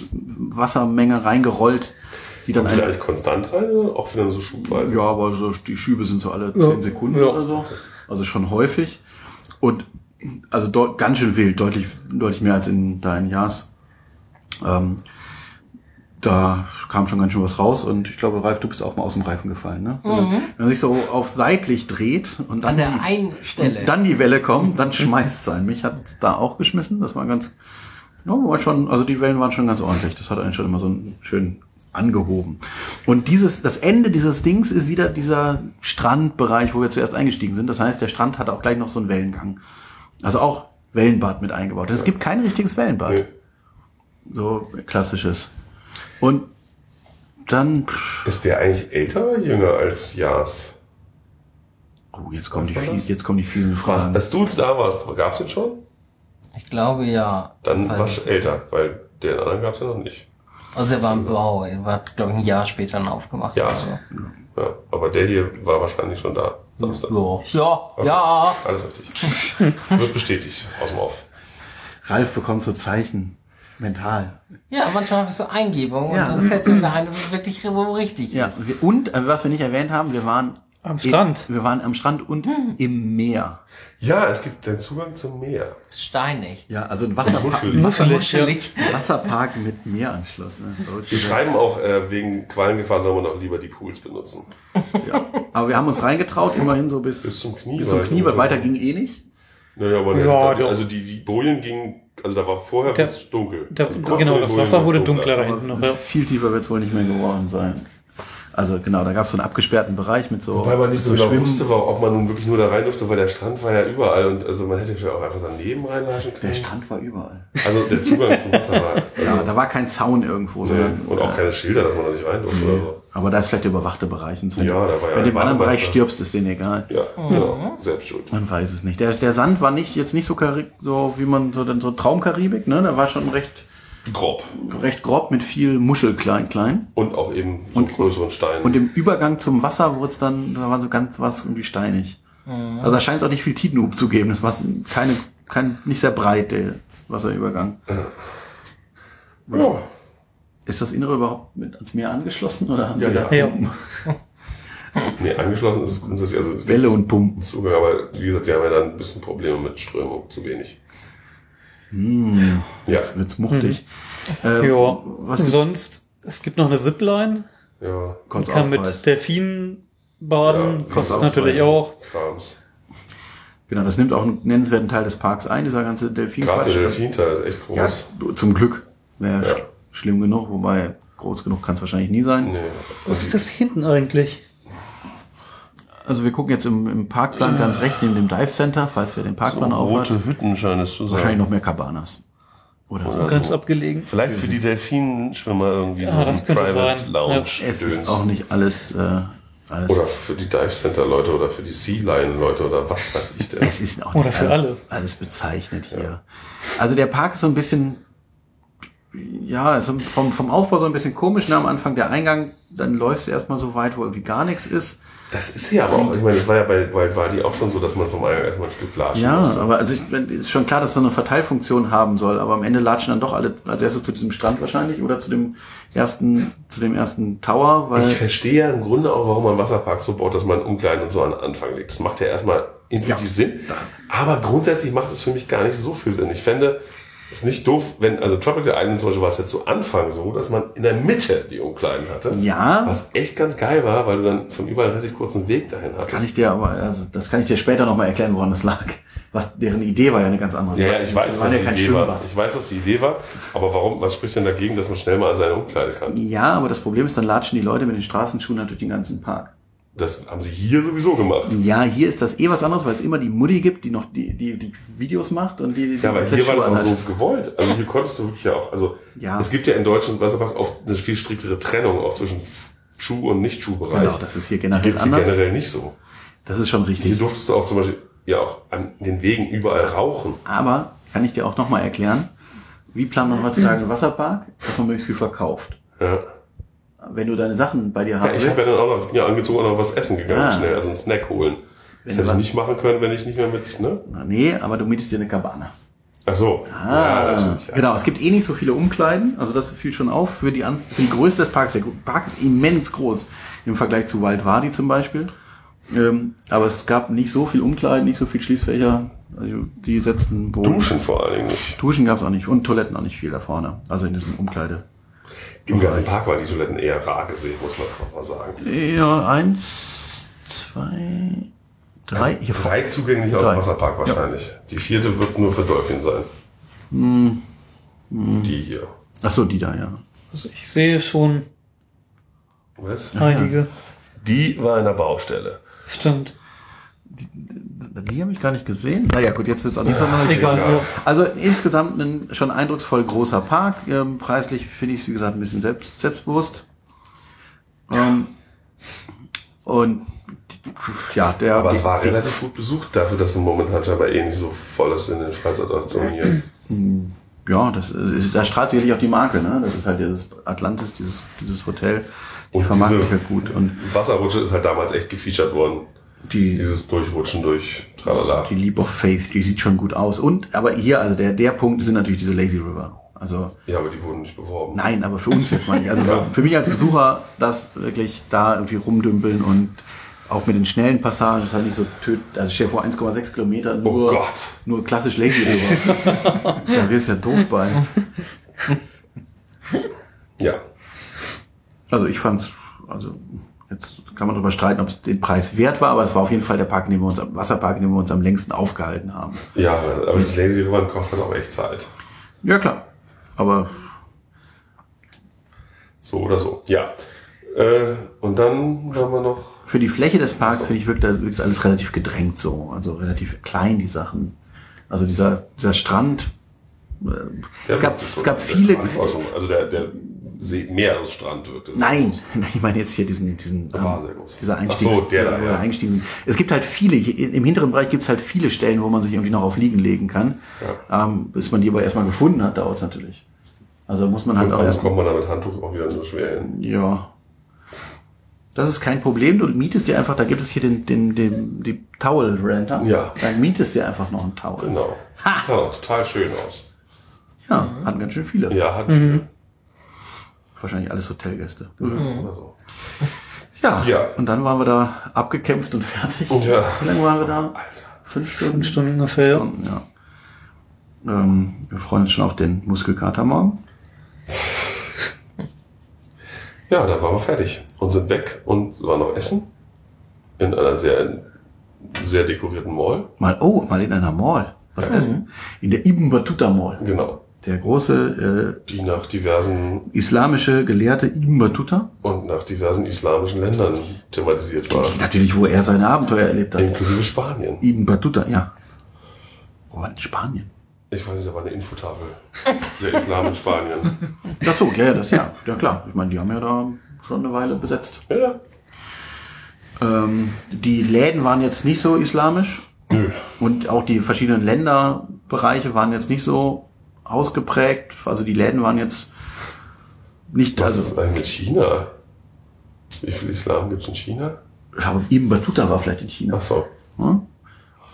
Wassermenge reingerollt, die dann eigentlich konstant rein auch wieder so schubweise? ja, aber so die Schübe sind so alle zehn Sekunden Ja. oder so, also schon häufig und also dort ganz schön wild, deutlich deutlich mehr als in in Yas. Ähm, da kam schon ganz schön was raus und ich glaube, Ralf, du bist auch mal aus dem Reifen gefallen, ne? Wenn, man, wenn man sich so auf seitlich dreht und dann An der die- einen Stelle. und dann die Welle kommt, dann schmeißt sein. Mich hat da auch geschmissen. Das war ganz, ja, war schon, also die Wellen waren schon ganz ordentlich. Das hat einen schon immer so einen schön angehoben. Und dieses, das Ende dieses Dings ist wieder dieser Strandbereich, wo wir zuerst eingestiegen sind. Das heißt, der Strand hat auch gleich noch so einen Wellengang. Also auch Wellenbad mit eingebaut. Es gibt kein richtiges Wellenbad. Nee. So klassisches. Und dann, pff, Ist der eigentlich älter oder jünger als Jas? oh, jetzt kommen die, fies, jetzt kommen die fiesen Fragen. Als du da warst, gab's den schon? Ich glaube ja. Dann warst du älter, weil den anderen gab's ja noch nicht. Also er war im Bau, er war, glaube ich, ein Jahr später dann aufgemacht. Ja. oder so. Ja, aber der hier war wahrscheinlich schon da. Samstag. Ja, ja. Alles richtig. *laughs* Wird bestätigt aus dem Off. Ralf bekommt so Zeichen. Mental. Ja, manchmal habe ich so Eingebungen Ja. und dann fällt es mir wieder ein, dass es wirklich so richtig Ja, ist. und äh, was wir nicht erwähnt haben, wir waren Am Strand. Wir waren am Strand und im Meer. Ja, es gibt den Zugang zum Meer. Steinig. Ja, also ein Wasserpark, Muschelig. Muschelig. Wasserpark mit Meeranschluss. Ne? Die schreiben auch, äh, wegen Quallengefahr soll man auch lieber die Pools benutzen. Ja. Aber wir haben uns reingetraut, immerhin so bis, Bis zum Knie. bis zum. Knie, weil weiter ging eh nicht. Naja, man Ja, doch. also die, die Bojen gingen, also da war vorher Der- dunkel. Der, also genau, das Wasser wurde wird's dunkler da Aber hinten noch. Ja. viel tiefer wird es wohl nicht mehr geworden sein. Also genau, da gab es so einen abgesperrten Bereich mit so, Wobei man nicht so mit genau Schwimmen. wusste, war, ob man nun wirklich nur da rein durfte, weil der Strand war ja überall und also man hätte vielleicht auch einfach daneben reinlaschen Der können. Strand war überall. Also der Zugang zum Wasser war. Also, *laughs* Ja, da war kein Zaun irgendwo, nee, sondern und auch äh, keine Schilder, dass man da nicht rein durfte oder so. Aber da ist vielleicht der überwachte Bereich. Und so. Ja, da war ja Wenn du im anderen Bereich stirbst, ist denen egal. Ja, genau. Selbst schuld. Man weiß es nicht. Der, der Sand war nicht jetzt nicht so, Kari so wie man so, so Traumkaribik, ne? Der war schon recht, Grob. recht grob mit viel Muschel klein, klein. Und auch eben so größeren Steinen. Und im Übergang zum Wasser wurde es dann, da war so ganz was irgendwie steinig. Also da scheint es auch nicht viel Tidenhub zu geben. Das war keine, kein, nicht sehr breit, der Wasserübergang. ja. Ist das Innere überhaupt mit ans Meer angeschlossen oder haben Ja, Sie ja. da Ja. Pumpen? *laughs* Nee, angeschlossen ist es grundsätzlich, also es Welle und Pumpen? Zugang, aber wie gesagt, sie haben ja dann ein bisschen Probleme mit Strömung, zu wenig. Hm, Ja, jetzt wird's muchtig. Äh, ja. was Sonst, es gibt noch eine Zipline. ja, Man kann mit? Delfinen baden. Ja, kostet natürlich auch. Krams. Genau, das nimmt auch einen nennenswerten Teil des Parks ein, dieser ganze Delfin. Gerade der Delfinteil ist echt Ja, groß. zum Glück. Wäre Ja. sch schlimm genug, wobei groß genug kann es wahrscheinlich nie sein. Nee. Was ist das hinten eigentlich? Also wir gucken jetzt im, im Parkplan ganz rechts neben dem Dive Center, falls wir den Parkplan aufhalten. Hütten scheint es zu sein. Wahrscheinlich noch mehr Cabanas. Oder so. Ganz abgelegen. Vielleicht für die Delfinenschwimmer irgendwie Ja, so das ein könnte Private sein. Lounge. Es ist auch nicht alles, äh, alles. Oder für die Dive Center Leute oder für die Sea Lion Leute oder was weiß ich denn. es ist auch Oder nicht für alles, alle. alles bezeichnet hier. Also der Park ist so ein bisschen, ja, ist vom, vom Aufbau so ein bisschen komisch. Ne? Am Anfang der Eingang, dann läufst du erstmal so weit, wo irgendwie gar nichts ist. Das ist ja aber auch, ich meine, das war ja bei Wild Wadi auch schon so, dass man vom Eingang erstmal ein Stück latschen Ja, musste. aber also ich, ist schon klar, dass es eine Verteilfunktion haben soll, aber am Ende latschen dann doch alle als erstes zu diesem Strand wahrscheinlich oder zu dem ersten, zu dem ersten Tower, weil Ich verstehe ja im Grunde auch, warum man Wasserparks so baut, dass man Umkleiden und so an den Anfang legt. Das macht ja erstmal intuitiv Ja. Sinn. Aber grundsätzlich macht es für mich gar nicht so viel Sinn. Ich fände es nicht doof, wenn, also Tropical Island zum Beispiel war es ja zu Anfang so, dass man in der Mitte die Umkleiden hatte. ja, Was echt ganz geil war, weil du dann von überall einen relativ kurzen Weg dahin hattest. kann ich dir aber, also das kann ich dir später nochmal erklären, woran das lag. Was, deren Idee war ja eine ganz andere. ja, ja, ich weiß, was die ja kein Idee war. Ich weiß, was die Idee war. Aber warum, was spricht denn dagegen, dass man schnell mal an seine Umkleide kann? Ja, aber das Problem ist, dann latschen die Leute mit den Straßenschuhen halt durch den ganzen Park. Das haben sie hier sowieso gemacht. Ja, hier ist das eh was anderes, weil es immer die Mutti gibt, die noch die, die, die Videos macht und die, die Ja, aber die hier war das auch so gewollt. Also hier konntest du wirklich ja auch, also Ja. es gibt ja in Deutschland Wasserparks oft eine viel striktere Trennung auch zwischen Schuh- und Nicht-Schuhbereich. Genau, das ist hier Die generell gibt's hier anders. generell nicht so. Das ist schon Hier richtig. durftest du auch zum Beispiel ja auch an den Wegen überall rauchen. Aber kann ich dir auch nochmal erklären, wie plant man heutzutage einen Wasserpark, dass man möglichst viel verkauft. Ja, Wenn du deine Sachen bei dir ja haben ich habe ja willst, dann auch noch, ja angezogen und noch was essen gegangen, Ah. schnell, also einen Snack holen. Das Wenn hätte du ich nicht machen können, wenn ich nicht mehr mit, ne? Na, nee, aber du mietest dir eine Cabana. Ach so. Ah, Ja. genau. Es gibt eh nicht so viele Umkleiden, also das fiel schon auf für die, An für die Größe des Parks. Der Park ist immens groß im Vergleich zu Wild Wadi zum Beispiel. Ähm, aber es gab nicht so viel Umkleiden, nicht so viel Schließfächer. Also die setzten wohl. Duschen vor allen Dingen nicht. Duschen gab es auch nicht und Toiletten auch nicht viel da vorne. Also in diesem Umkleide. Im ganzen Park waren die Toiletten eher rar gesehen, muss man einfach mal sagen. Ja, eins, zwei, drei. Vor. Drei zugänglich aus Drei. dem Wasserpark wahrscheinlich. Die vierte wird nur für Dolphin sein. Hm. Die hier. Ach so, die da, ja. Also ich sehe schon Was? einige. Die war in der Baustelle. Stimmt. Die habe ich gar nicht gesehen. Naja, gut, jetzt wird's auch nicht. Ja. Also insgesamt ein schon eindrucksvoll großer Park. Ähm, preislich finde ich es, wie gesagt, ein bisschen selbst, selbstbewusst. Ähm, und ja, der. Aber es war relativ gut besucht dafür, dass es momentan scheinbar eh nicht so voll ist in den Freizeitattraktionen hier. Ja, das ist, da strahlt sicherlich auch die Marke, ne? Das ist halt dieses Atlantis, dieses, dieses Hotel. Die Und vermarkten diese- sich halt gut. Und Wasserrutsche ist halt damals echt gefeatured worden. Die, Dieses Durchrutschen durch Tralala. die Leap of Faith, die sieht schon gut aus. Und, aber hier, also der, der Punkt sind natürlich diese Lazy River. Also, Ja, aber die wurden nicht beworben. Nein, aber für uns jetzt mal nicht. Also so, für mich als Besucher, das wirklich da irgendwie rumdümpeln und auch mit den schnellen Passagen ist halt nicht so töd. Also ich dir vor 1,6 Kilometer Oh nur, Gott. nur klassisch lazy rüber. *laughs* da wirst ja doof bei. Ja. Also ich fand's, also jetzt kann man darüber streiten, ob es den Preis wert war, aber es war auf jeden Fall der Park, in dem wir uns, am Wasserpark, in dem wir uns am längsten aufgehalten haben. Ja, aber das Lazy River kostet auch echt Zeit. Ja klar. Aber So oder so. Ja. Äh, und dann haben wir noch. für die Fläche des Parks finde ich wirkt, da wirkt alles relativ gedrängt so. Also relativ klein die Sachen. Also dieser, dieser Strand. Äh, es gab, wirkte schon- es gab viele. Also der, der See, Meeresstrand wirkte. *laughs* Nein, ich meine jetzt hier diesen, diesen groß. dieser Ach Einstiegs, so, der da, wo wir ja. eingestiegen sind. Es gibt halt viele, hier im hinteren Bereich gibt es halt viele Stellen, wo man sich irgendwie noch auf Liegen legen kann. Ähm, bis man die aber erstmal gefunden hat, dauert es natürlich. Also muss man halt Und auch dann erstmal. kommt man da mit Handtuch auch wieder nur schwer hin. Ja. Das ist kein Problem. Du mietest dir einfach, da gibt es hier den, den, den, die Towel Renter. Ja. Da mietest dir einfach noch einen Towel. Genau. Ha! Sah auch total schön aus. Ja, hatten ganz schön viele. Ja, hat Wahrscheinlich alles Hotelgäste. oder so. *laughs* Ja. Ja. Und dann waren wir da abgekämpft und *laughs* fertig. Ja. Wie lange waren wir da? Alter. Fünf Stunden. Fünf Stunden ungefähr. ja. Stunden, ja. Ähm, wir freuen uns schon auf den Muskelkater morgen. Ja, da waren wir fertig und sind weg und waren noch essen. In einer sehr, sehr dekorierten Mall. Mal, oh, mal in einer Mall. Was Ja. essen? In der Ibn Battuta Mall. Genau. Der große Die nach diversen äh, islamische Gelehrte Ibn Battuta. und nach diversen islamischen Ländern thematisiert war. Natürlich, wo er seine Abenteuer erlebt hat. Inklusive Spanien. Ibn Battuta, ja. Oh, in Spanien. Ich weiß nicht, da war eine Infotafel. Der Islam in Spanien. *laughs* Ach so, ja, ja, das ja. Ja klar. Ich meine, die haben ja da schon eine Weile besetzt. Ja. Ähm, die Läden waren jetzt nicht so islamisch. Und auch die verschiedenen Länderbereiche waren jetzt nicht so ausgeprägt. Also die Läden waren jetzt nicht, Was also ist eigentlich mit China? Wie viel Islam gibt es in China? aber Ibn Battuta war vielleicht in China. Ach so. Hm?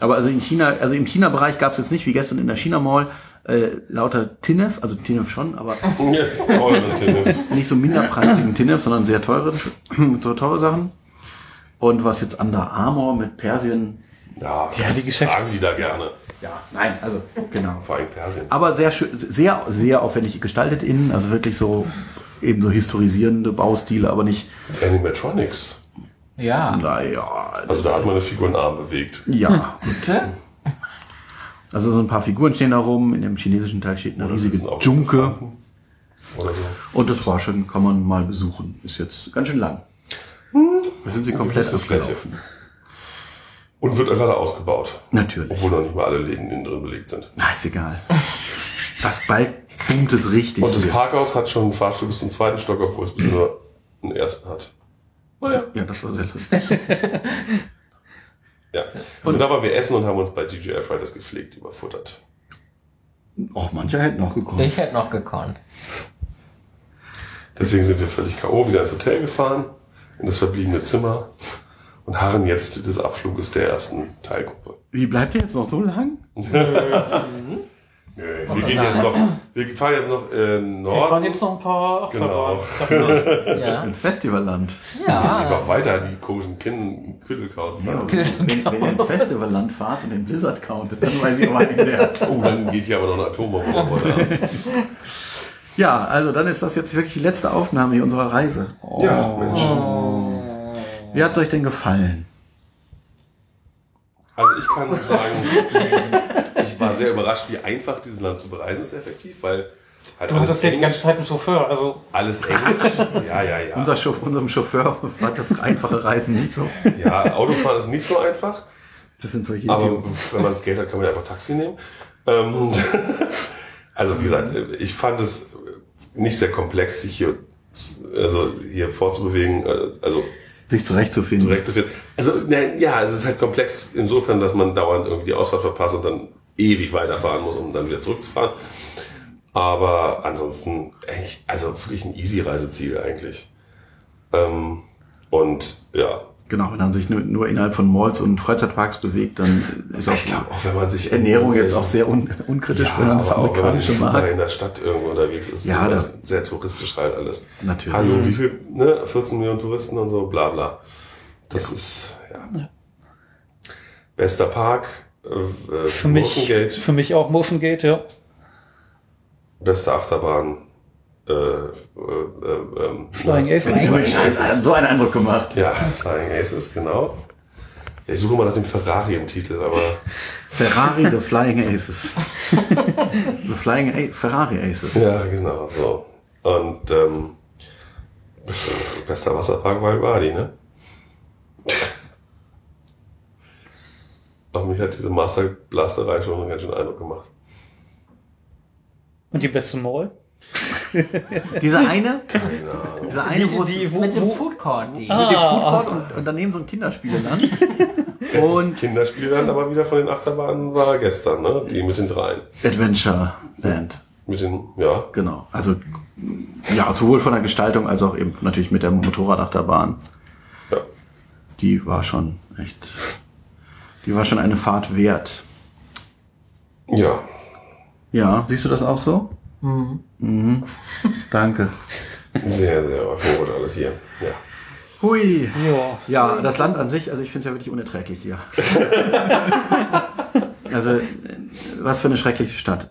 Aber also in China, also im China-Bereich gab es jetzt nicht wie gestern in der China Mall äh, lauter Tinef, also Tinef schon, aber *laughs* teure Tinne. nicht so minderpreisigen Tinef, sondern sehr teure, so *clears throat* teure Sachen. Und was jetzt Under Armour mit Persien, Ja, Ja, die das Geschäfts- tragen die da gerne. ja, nein, also genau. Vor allem Persien. Aber sehr schön, sehr, sehr aufwendig gestaltet innen, also wirklich so eben so historisierende Baustile, aber nicht, Animatronics. Ja. naja, Also da hat man eine Figur einen Arm bewegt. ja. Bitte? Also so ein paar Figuren stehen da rum, in dem chinesischen Teil steht eine Oder riesige auf Junke. Elefanten Oder so. Und das war schon, kann man mal besuchen. Ist jetzt ganz schön lang. Wir sind sie komplett gewisse Fläche. Und wird gerade ausgebaut. Natürlich. Obwohl noch nicht mal alle Läden innen drin belegt sind. Na, ist egal. Das bald boomt es richtig. Und das hier. Parkhaus hat schon einen Fahrstuhl bis zum zweiten Stock, obwohl es bisher nur einen ersten hat. Naja. ja, das war sehr lustig. *laughs* Ja. Und da waren wir essen und haben uns bei DJI Fridays gepflegt überfuttert. Och, mancher hätte noch gekommen. Ich hätte noch gekonnt. Deswegen sind wir völlig K.O. wieder ins Hotel gefahren, in das verbliebene Zimmer und harren jetzt des Abfluges der ersten Teilgruppe. Wie bleibt ihr jetzt noch so lang? *laughs* Nö, wir gehen jetzt noch, wir fahren jetzt noch äh, Norden. Wir fahren jetzt noch ein paar Genau. Achterbahnen. *laughs* Ja. *laughs* Ins Festivalland. Ja. Lieber weiter die komischen Kinn Küttelkaut Ja, wenn, wenn ihr ins Festivalland fahrt und den Blizzard countet, dann weiß ich aber nicht mehr. Oh, dann geht hier aber noch eine Atombombe. Ja, also dann ist das jetzt wirklich die letzte Aufnahme hier unserer Reise. Oh. Ja, Mensch. Wie hat's euch denn gefallen? Also ich kann sagen, *laughs* ich war sehr überrascht, wie einfach dieses Land zu bereisen ist effektiv, weil halt Du hattest ja die ganze Zeit einen Chauffeur, also alles Englisch. Ja, ja, ja. Unser Chauff unserem Chauffeur war das einfache Reisen nicht so. Ja, Autofahren ist nicht so einfach, Das sind solche aber Idioten. wenn man das Geld hat, kann man ja einfach Taxi nehmen. Ähm, *laughs* also wie gesagt, ich fand es nicht sehr komplex, sich hier, also hier vorzubewegen, äh, also sich zurechtzufinden. zurechtzufinden. Also na, ja, es ist halt komplex insofern, dass man dauernd irgendwie die Ausfahrt verpasst und dann ewig weiterfahren muss, um dann wieder zurückzufahren. Aber ansonsten, echt, also wirklich ein easy Reiseziel eigentlich. Ähm, und ja, Genau, wenn man sich nur, nur innerhalb von Malls und Freizeitparks bewegt, dann ist auch ich glaube auch, wenn man sich Ernährung jetzt auch sehr un, unkritisch, ja, wenn man das wenn man amerikanische mal mag. in der Stadt irgendwo unterwegs ist, Ja, ist das- sehr touristisch halt alles. Natürlich. Hallo, wie viel, ne, 14 Millionen Touristen und so, bla bla. Das ist, ja. Bester Park, äh, Für mich, Motion Gate, für mich auch Motion Gate, ja. beste Achterbahn, äh, äh, äh, ähm, Flying *laughs* Aces. So einen Eindruck gemacht. Ja, Flying Aces, genau. Ja, Ich suche mal nach dem Ferrari im Titel, aber *laughs* Ferrari The Flying Aces. The Flying A Ferrari Aces. ja, genau, so. Und ähm, bester Wasserpark war Wadi, ne? Auch mich hat diese Master Blasterei schon einen ganz schönen Eindruck gemacht. Und die beste Mall? *laughs* Dieser eine, dieser eine, wo es die, wo, Mit dem Food Court, die. mit dem Ah. Foodcourt und, und daneben so ein Kinderspieleland. Bestes *laughs* Und Kinderspiel dann aber wieder von den Achterbahnen war gestern, ne? Die mit den dreien. Adventure Land. Mit den, ja. Genau. Also, ja, sowohl von der Gestaltung als auch eben natürlich mit der Motorradachterbahn. ja. Die war schon echt, die war schon eine Fahrt wert. Ja. Ja, siehst du das auch so? Mhm. Danke. Sehr, sehr euphorisch alles hier. Ja. Hui. ja. Ja, das Land an sich, also ich finde es ja wirklich unerträglich hier. *laughs* also, äh, was für eine schreckliche Stadt.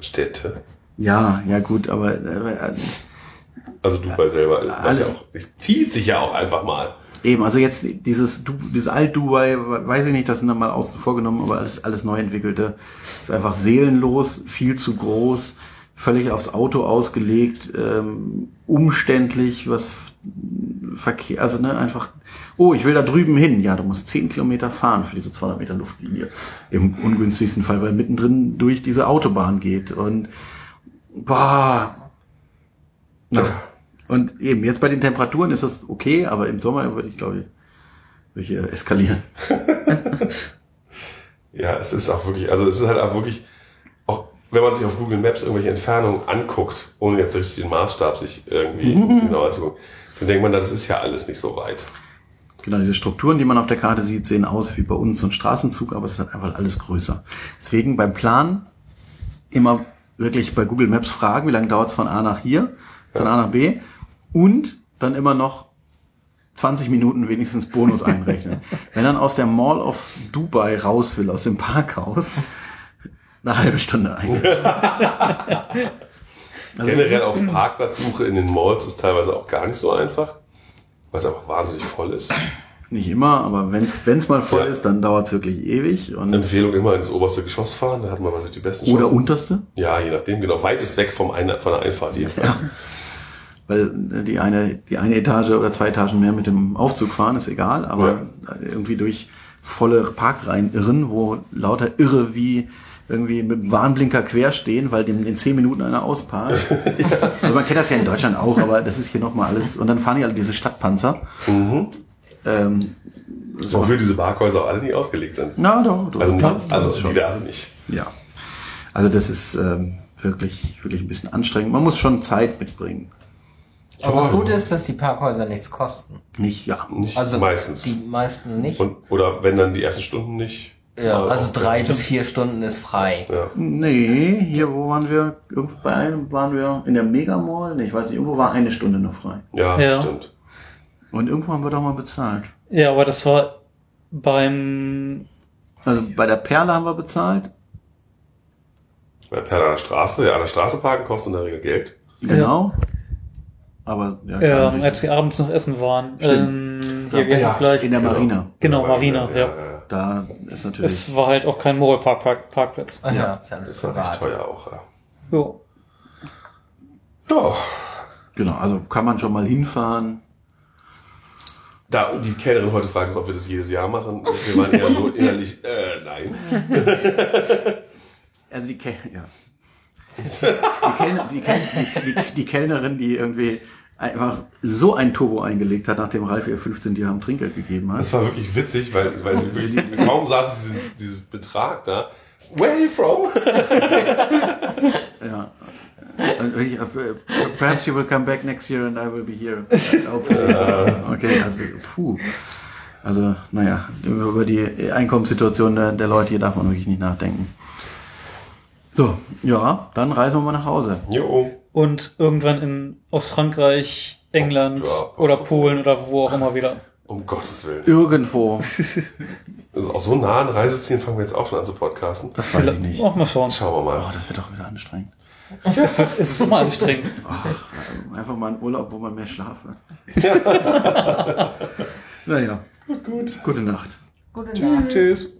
Städte. Ja, ja gut, aber äh, Also Dubai selber. Was ja auch, es zieht sich ja auch einfach mal. Eben, also jetzt dieses, dieses Alt-Dubai, weiß ich nicht, das sind dann mal außen vorgenommen, aber alles, alles neu entwickelte, ist einfach seelenlos, viel zu groß, völlig aufs Auto ausgelegt, ähm, umständlich, was Verkehr, also ne, einfach, oh, ich will da drüben hin. Ja, du musst 10 Kilometer fahren für diese 200 Meter Luftlinie. Im ungünstigsten Fall, weil mittendrin durch diese Autobahn geht und, boah, na, Ja. Und eben, jetzt bei den Temperaturen ist das okay, aber im Sommer würde ich, glaube ich, würde ich hier eskalieren. *laughs* Ja, es ist auch wirklich, also es ist halt auch wirklich, auch wenn man sich auf Google Maps irgendwelche Entfernungen anguckt, ohne jetzt richtig den Maßstab sich irgendwie *laughs* genau anzugucken, dann denkt man, das ist ja alles nicht so weit. Genau, diese Strukturen, die man auf der Karte sieht, sehen aus wie bei uns so ein Straßenzug, aber es ist halt einfach alles größer. Deswegen beim Plan immer wirklich bei Google Maps fragen, wie lange dauert es von A nach hier, von A nach B und dann immer noch 20 Minuten wenigstens Bonus einrechnen. *laughs* Wenn dann aus der Mall of Dubai raus will, aus dem Parkhaus, eine halbe Stunde ein. Also- *laughs* Generell auch Parkplatzsuche in den Malls ist teilweise auch gar nicht so einfach, weil es einfach wahnsinnig voll ist. Nicht immer, aber wenn es mal voll Ja. ist, dann dauert es wirklich ewig. Und, Empfehlung immer ins oberste Geschoss fahren, da hat man wahrscheinlich die besten oder Chancen. unterste. Ja, je nachdem, genau. Weitest weg vom Ein von der Einfahrt jedenfalls. *laughs* Weil äh, die eine, die eine Etage oder zwei Etagen mehr mit dem Aufzug fahren, ist egal, aber irgendwie durch volle Parkreihen irren, wo lauter Irre wie irgendwie mit dem Warnblinker quer stehen, weil dem in zehn Minuten einer ausparkt. *laughs* Also man kennt das ja in Deutschland auch, aber das ist hier nochmal alles. Und dann fahren die alle diese Stadtpanzer. Ähm, Wofür diese Parkhäuser auch alle nicht ausgelegt sind. na, doch, doch. Also, nicht, Ja, das also die da sind nicht. Ja. Also das ist ähm, wirklich, wirklich ein bisschen anstrengend. Man muss schon Zeit mitbringen. Aber was gut ist, dass die Parkhäuser nichts kosten. Nicht, ja. Nicht Also meistens. die meisten nicht. Und, oder wenn dann die ersten Stunden nicht. ja, also drei bis vier Stunden ist frei. Ja. Nee, hier, wo waren wir? Irgendwo bei einem waren wir in der Megamall? Nee, ich weiß nicht, irgendwo war eine Stunde noch frei. Ja, Ja. stimmt. Und irgendwo haben wir doch mal bezahlt. Ja, aber das war beim, Also bei der Perle haben wir bezahlt. Bei Per an der Straße, ja, an der Straße parken kostet in der Regel Geld. Genau. Aber ja, ja, als wir abends noch essen waren. Ähm, hier, wie heißt Ja, es gleich? in der Genau. Marina. Genau, Marina, ja. Da ist natürlich. Es war halt auch kein Mall-Park, Park, Parkplatz. Ah, ja, ja Das war recht teuer auch, ja. Jo. Ja. genau, also kann man schon mal hinfahren. Da die Kellnerin heute fragt, ob wir das jedes Jahr machen. Wir waren eher so *laughs* innerlich, äh, nein. *laughs* Also die, Kel ja. die, Kellner, die, Kel die, die, die Kellnerin, die irgendwie einfach so ein Turbo eingelegt hat, nachdem Ralf ihr 15 Dirham Trinkgeld gegeben hat. Das war wirklich witzig, weil, weil sie wirklich, kaum saß diesen, dieses Betrag da. Where are you from? Ja. Äh, Perhaps you will come back next year and I will be here. Okay, okay also puh. Also, naja, über die Einkommenssituation der, der Leute hier darf man wirklich nicht nachdenken. So, ja, dann reisen wir mal nach Hause. Jo. Und irgendwann in, aus Frankreich, England Ja. oder Polen oder wo auch immer wieder. Um Gottes Willen. Irgendwo. *laughs* Also auch so nah an Reisezielen fangen wir jetzt auch schon an zu podcasten. Das weiß ich nicht. Auch mal schauen. Schauen wir Oh, mal. das wird doch wieder anstrengend. Es, wird, es ist immer anstrengend. Ach, einfach mal ein Urlaub, wo man mehr Schlaf hat. *laughs* naja, Gut. gute Nacht. Gute Nacht. Tschüss.